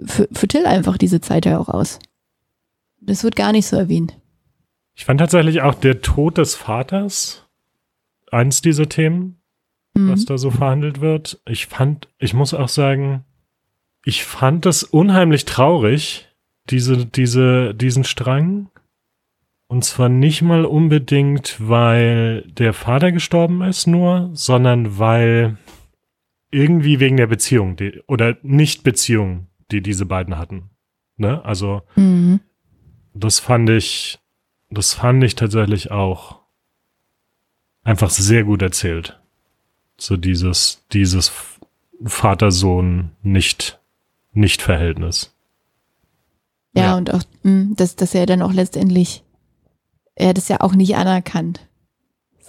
für, für Till einfach diese Zeit ja auch aus. Das wird gar nicht so erwähnt. Ich fand tatsächlich auch der Tod des Vaters eins dieser Themen, Mhm. was da so verhandelt wird. Ich fand, ich muss auch sagen, ich fand es unheimlich traurig, diese, diese, diesen Strang. Und zwar nicht mal unbedingt, weil der Vater gestorben ist nur, sondern weil irgendwie wegen der Beziehung, die, oder Nicht-Beziehung, die diese beiden hatten. Ne? Also, Mhm. das fand ich, das fand ich tatsächlich auch einfach sehr gut erzählt. So dieses, dieses Vater-Sohn nicht, nicht Verhältnis. Ja, Ja. und auch, mh, dass, dass er dann auch letztendlich, er hat es ja auch nicht anerkannt.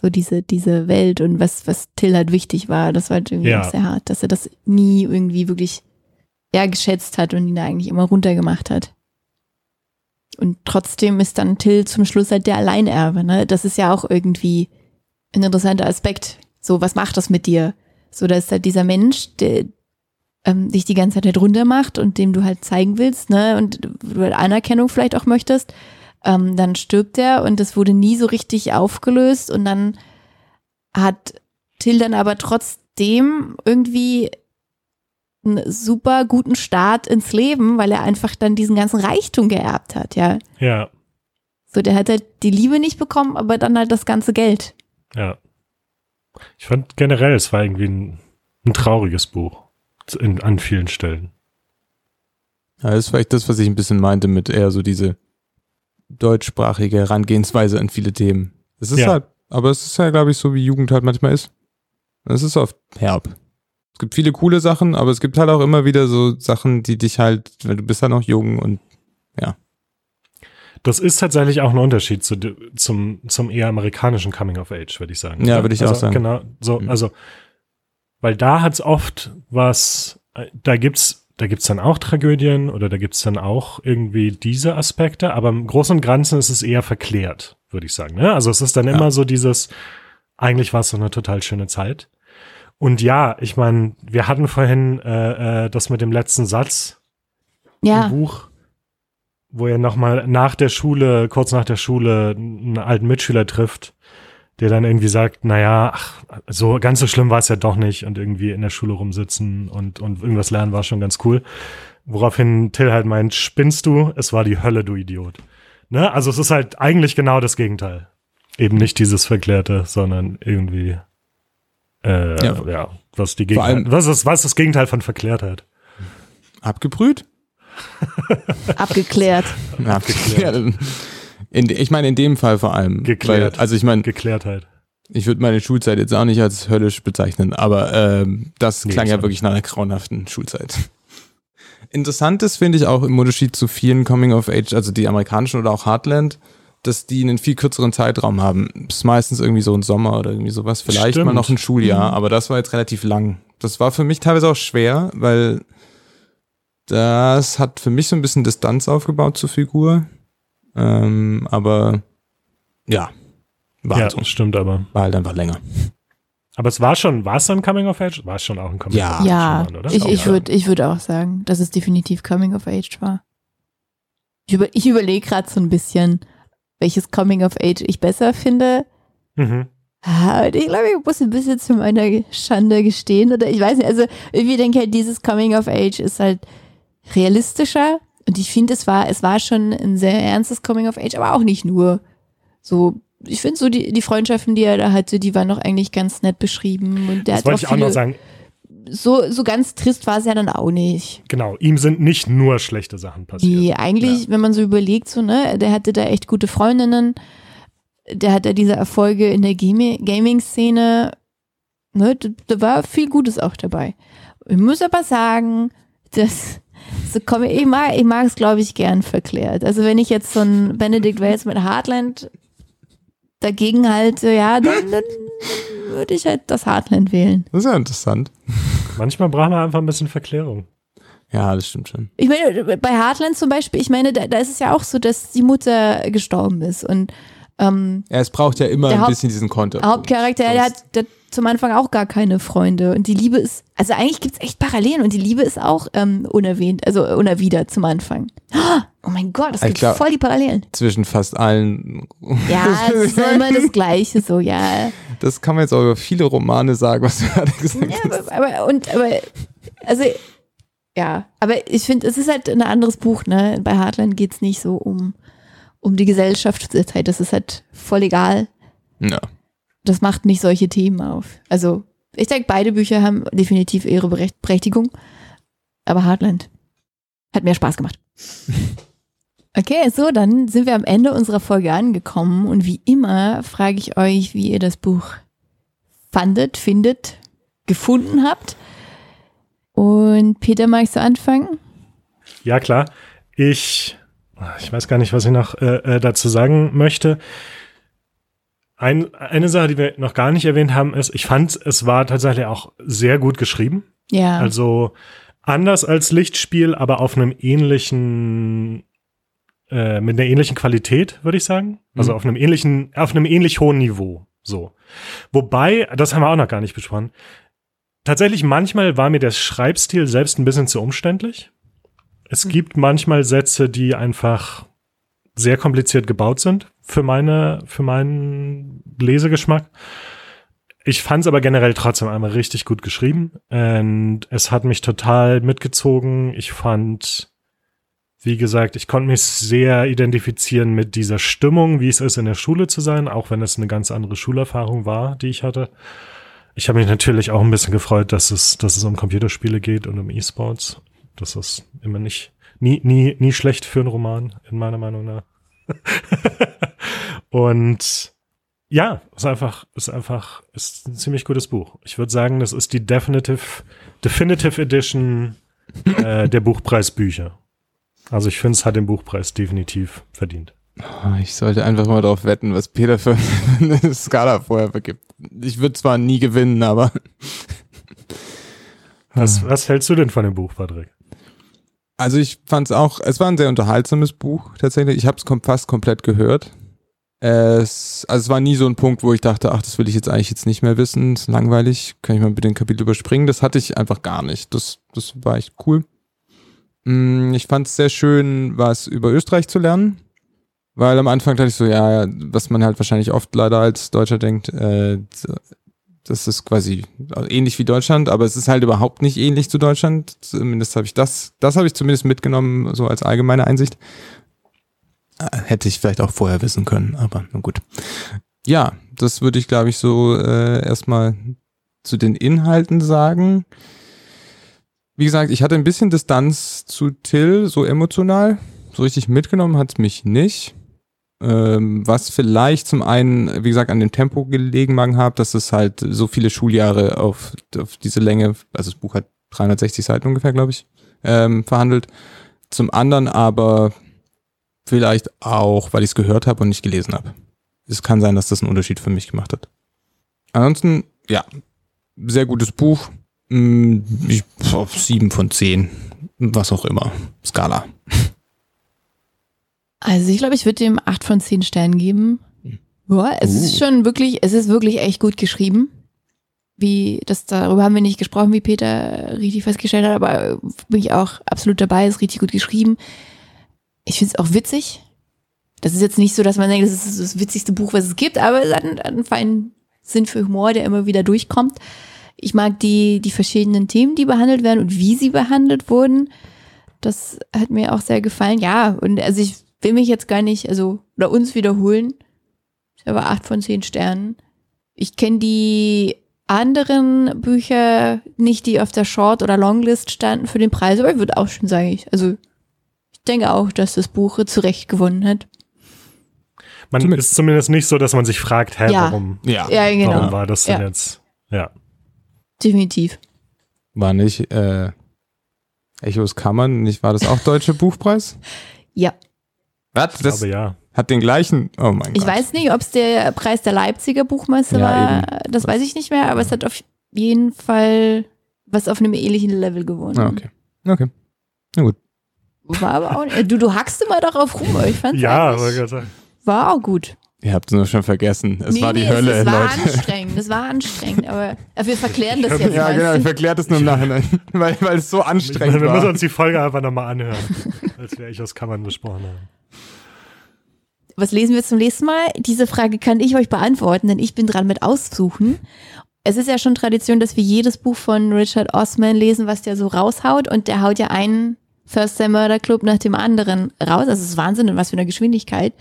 So diese, diese Welt und was, was Till halt wichtig war, das war halt irgendwie Ja. auch sehr hart, dass er das nie irgendwie wirklich ja, geschätzt hat und ihn da eigentlich immer runtergemacht hat. Und trotzdem ist dann Till zum Schluss halt der Alleinerbe, ne? Das ist ja auch irgendwie ein interessanter Aspekt. So, was macht das mit dir? So, da ist halt dieser Mensch, der ähm, dich die ganze Zeit halt runter macht und dem du halt zeigen willst, ne? Und du halt Anerkennung vielleicht auch möchtest. Ähm, dann stirbt er und das wurde nie so richtig aufgelöst und dann hat Till dann aber trotzdem irgendwie einen super guten Start ins Leben, weil er einfach dann diesen ganzen Reichtum geerbt hat, ja. Ja, So, der hat halt die Liebe nicht bekommen, aber dann halt das ganze Geld. ja. Ich fand generell, es war irgendwie ein, ein trauriges Buch. In, an vielen Stellen. Ja, das ist vielleicht das, was ich ein bisschen meinte mit eher so diese deutschsprachige Herangehensweise an viele Themen. Es ist Ja. halt, aber es ist ja, glaube ich, so wie Jugend halt manchmal ist. Es ist oft herb. Es gibt viele coole Sachen, aber es gibt halt auch immer wieder so Sachen, die dich halt, weil du bist halt noch jung und Das ist tatsächlich auch ein Unterschied zu, zum, zum eher amerikanischen Coming of Age, würde ich sagen. Ja, würde ich also, auch sagen. Genau, so, Mhm. also, weil da hat's oft was, äh, da gibt's, da gibt's dann auch Tragödien oder da gibt's dann auch irgendwie diese Aspekte, aber im Großen und Ganzen ist es eher verklärt, würde ich sagen. Ne? Also es ist dann Ja. immer so dieses, eigentlich war es so eine total schöne Zeit. Und ja, ich meine, wir hatten vorhin äh, äh, das mit dem letzten Satz im Ja, Buch, wo er nochmal nach der Schule, kurz nach der Schule, einen alten Mitschüler trifft, der dann irgendwie sagt, naja, ach, so ganz so schlimm war es ja doch nicht und irgendwie in der Schule rumsitzen und, und irgendwas lernen war schon ganz cool. Woraufhin Till halt meint, spinnst du? Es war die Hölle, du Idiot. Ne? Also es ist halt eigentlich genau das Gegenteil. Eben nicht dieses Verklärte, sondern irgendwie äh, Ja. ja. was die Gegenteil, allem- was ist, was ist das Gegenteil von Verklärtheit? abgebrüht? abgeklärt. Abgeklärt. In, ich meine, in dem Fall vor allem. Geklärt. Weil, also ich meine, Geklärtheit. ich würde meine Schulzeit jetzt auch nicht als höllisch bezeichnen, aber ähm, das Nee, klang ja wirklich nach einer grauenhaften Schulzeit. Interessant ist, finde ich auch im Unterschied zu vielen Coming of Age, also die amerikanischen oder auch Heartland, dass die einen viel kürzeren Zeitraum haben. Das ist meistens irgendwie so ein Sommer oder irgendwie sowas. Vielleicht Stimmt. mal noch ein Schuljahr, Mhm. aber das war jetzt relativ lang. Das war für mich teilweise auch schwer, weil das hat für mich so ein bisschen Distanz aufgebaut zur Figur. Ähm, aber ja, war, ja, halt so. stimmt aber. war halt einfach länger. Aber es war schon, war es dann Coming of Age? War es schon auch ein Coming Ja. of Age? Ja, oder? ich, ich ja. würde ich würd auch sagen, dass es definitiv Coming of Age war. Ich, über, ich überlege gerade so ein bisschen, welches Coming of Age ich besser finde. Mhm. Ah, und Ich glaube, ich muss ein bisschen zu meiner Schande gestehen. Oder ich weiß nicht, also irgendwie denke ich halt, dieses Coming of Age ist halt realistischer. Und ich finde, es war, es war schon ein sehr ernstes Coming of Age, aber auch nicht nur. So, ich finde so die, die Freundschaften, die er da hatte, die waren noch eigentlich ganz nett beschrieben. Und der Das hat wollte ich auch viele, noch sagen. So, so ganz trist war es ja dann auch nicht. Genau, ihm sind nicht nur schlechte Sachen passiert. Nee, eigentlich, wenn man so überlegt, so, ne, der hatte da echt gute Freundinnen, der hatte diese Erfolge in der Gami- Gaming-Szene, ne, da, da war viel Gutes auch dabei. Ich muss aber sagen, das, so komm, ich mag, ich mag es, glaube ich, gern verklärt. Also wenn ich jetzt so ein Benedict Wells mit Heartland dagegen halte, ja, dann, dann würde ich halt das Heartland wählen. Das ist ja interessant. Manchmal braucht man einfach ein bisschen Verklärung. Ja, das stimmt schon. Ich meine, bei Heartland zum Beispiel, ich meine, da, da ist es ja auch so, dass die Mutter gestorben ist und ähm, Ja, es braucht ja immer ein Haupt- bisschen diesen Konter. Hauptcharakter, der hat, der hat zum Anfang auch gar keine Freunde und die Liebe ist, also eigentlich gibt's echt Parallelen und die Liebe ist auch ähm, unerwähnt, also unerwidert zum Anfang. Oh mein Gott, es Ich gibt glaub- voll die Parallelen. Zwischen fast allen. Ja, es ist immer das Gleiche, so, ja. Das kann man jetzt auch über viele Romane sagen, was du gerade gesagt Ja, hast. aber, aber, und, aber, also, ja, aber ich finde, es ist halt ein anderes Buch, ne? Bei Heartland geht's nicht so um, um die Gesellschaft der Zeit. Das ist halt voll egal. Ja. Das macht nicht solche Themen auf. Also, ich denke, beide Bücher haben definitiv ihre Berecht- Berechtigung. Aber Heartland hat mehr Spaß gemacht. Okay, so, dann sind wir am Ende unserer Folge angekommen. Und wie immer frage ich euch, wie ihr das Buch fandet, findet, gefunden habt. Und Peter, magst du anfangen? Ja, klar. Ich, ich weiß gar nicht, was ich noch äh, äh, dazu sagen möchte. Ein, eine Sache, die wir noch gar nicht erwähnt haben, ist, ich fand, es war tatsächlich auch sehr gut geschrieben. Ja. Also anders als Lichtspiel, aber auf einem ähnlichen, äh, mit einer ähnlichen Qualität, würde ich sagen. Also Mhm. auf einem ähnlichen, auf einem ähnlich hohen Niveau. So. Wobei, das haben wir auch noch gar nicht besprochen. Tatsächlich, manchmal war mir der Schreibstil selbst ein bisschen zu umständlich. Es Mhm. gibt manchmal Sätze, die einfach sehr kompliziert gebaut sind für meine, für meinen Lesegeschmack. Ich fand es aber generell trotzdem einmal richtig gut geschrieben und es hat mich total mitgezogen. Ich fand, wie gesagt, ich konnte mich sehr identifizieren mit dieser Stimmung, wie es ist, in der Schule zu sein, auch wenn es eine ganz andere Schulerfahrung war, die ich hatte. Ich habe mich natürlich auch ein bisschen gefreut, dass es, dass es um Computerspiele geht und um E-Sports. Das ist immer nicht, nie, nie, nie schlecht für einen Roman, in meiner Meinung nach. und ja, ist einfach, ist einfach, ist ein ziemlich gutes Buch. Ich würde sagen, das ist die Definitive, Definitive Edition äh, der Buchpreisbücher. Also ich finde, es hat den Buchpreis definitiv verdient. Ich sollte einfach mal darauf wetten, was Peter für eine Skala vorher vergibt. Ich würde zwar nie gewinnen, aber Was, was hältst du denn von dem Buch, Patrick? Also ich fand es auch, es war ein sehr unterhaltsames Buch tatsächlich. Ich habe es fast komplett gehört. Es, also es war nie so ein Punkt, wo ich dachte, ach, das will ich jetzt eigentlich jetzt nicht mehr wissen, ist langweilig, kann ich mal bitte den Kapitel überspringen. Das hatte ich einfach gar nicht. Das, das war echt cool. Mm, Ich fand es sehr schön, was über Österreich zu lernen. Weil am Anfang dachte ich so, ja, was man halt wahrscheinlich oft leider als Deutscher denkt, äh, das ist quasi ähnlich wie Deutschland, aber es ist halt überhaupt nicht ähnlich zu Deutschland. Zumindest habe ich das, das habe ich zumindest mitgenommen, so als allgemeine Einsicht. Äh, Hätte ich vielleicht auch vorher wissen können, aber na gut. Ja, das würde ich, glaube ich, so äh, erstmal zu den Inhalten sagen. Wie gesagt, ich hatte ein bisschen Distanz zu Till, so emotional. So richtig mitgenommen hat es mich nicht. Ähm, was vielleicht zum einen, wie gesagt, an dem Tempo gelegen mag haben, dass es halt so viele Schuljahre auf, auf diese Länge, also das Buch hat 360 Seiten ungefähr, glaube ich, ähm, verhandelt. Zum anderen aber vielleicht auch, weil ich es gehört habe und nicht gelesen habe. Es kann sein, dass das einen Unterschied für mich gemacht hat. Ansonsten, ja, sehr gutes Buch. Mm, Ich, auf sieben von zehn, was auch immer. Skala. Also ich glaube, ich würde dem acht von zehn Sternen geben. Ja, es ist Uh. schon wirklich, es ist wirklich echt gut geschrieben. Wie, das, darüber haben wir nicht gesprochen, wie Peter richtig festgestellt hat, aber bin ich auch absolut dabei, ist richtig gut geschrieben. Ich finde es auch witzig. Das ist jetzt nicht so, dass man denkt, das ist das witzigste Buch, was es gibt, aber es hat einen, einen feinen Sinn für Humor, der immer wieder durchkommt. Ich mag die, die verschiedenen Themen, die behandelt werden und wie sie behandelt wurden. Das hat mir auch sehr gefallen. Ja, und also ich will mich jetzt gar nicht, also, oder uns wiederholen. Ich habe acht von zehn Sternen. Ich kenne die anderen Bücher nicht, die auf der Short- oder Longlist standen für den Preis, aber ich würde auch schon sagen, ich, also ich denke auch, dass das Buch zu Recht gewonnen hat. Man Zumindest- ist zumindest nicht so, dass man sich fragt, hä, Ja. warum, Ja, Ja, genau. warum war das denn Ja. jetzt? Ja. Definitiv. war nicht äh, Echos Kammern, nicht war das auch Deutsche Buchpreis? Ja. Was? Ich Das glaube ja. hat den gleichen? Oh mein Ich Gott. weiß nicht, ob es der Preis der Leipziger Buchmesse Ja, war. Das weiß ich nicht mehr, aber es hat auf jeden Fall was auf einem ähnlichen Level gewonnen. Ah, okay. Okay. Na gut. War aber auch nicht, du, du hackst immer darauf rum, aber ich fand Ja, war auch gut. Ihr habt es nur schon vergessen. Es Nee, war die nee, Hölle, es, es war Leute. anstrengend, das war anstrengend, aber wir verklären das jetzt Ja, genau, ich verkläre das nur im Nachhinein, weil, weil es so Ich anstrengend meine, wir müssen war. uns die Folge einfach nochmal anhören, als wir echt aus Kammern besprochen haben. Was lesen wir zum nächsten Mal? Diese Frage kann ich euch beantworten, denn ich bin dran mit Aussuchen. Es ist ja schon Tradition, dass wir jedes Buch von Richard Osman lesen, was der so raushaut. Und der haut ja einen First Time Murder Club nach dem anderen raus. Also es ist Wahnsinn, in was für einer Geschwindigkeit.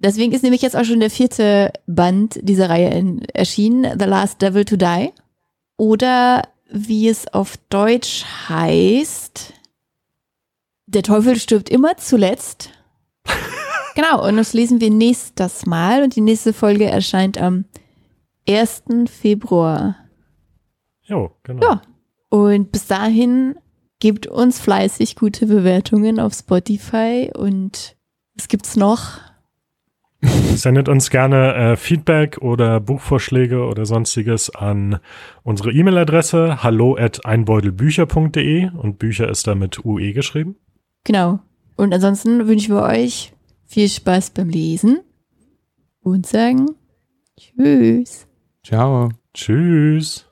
Deswegen ist nämlich jetzt auch schon der vierte Band dieser Reihe erschienen, The Last Devil to Die. Oder wie es auf Deutsch heißt, Der Teufel stirbt immer zuletzt. Genau, und das lesen wir nächstes Mal und die nächste Folge erscheint am 1. Februar. Jo, genau. Ja. Und bis dahin gebt uns fleißig gute Bewertungen auf Spotify und was gibt's noch? Sendet uns gerne äh, Feedback oder Buchvorschläge oder sonstiges an unsere E-Mail-Adresse hallo at einbeutelbücher.de und Bücher ist da mit UE geschrieben. Genau. Und ansonsten wünschen wir euch viel Spaß beim Lesen und sagen Tschüss. Ciao. Tschüss.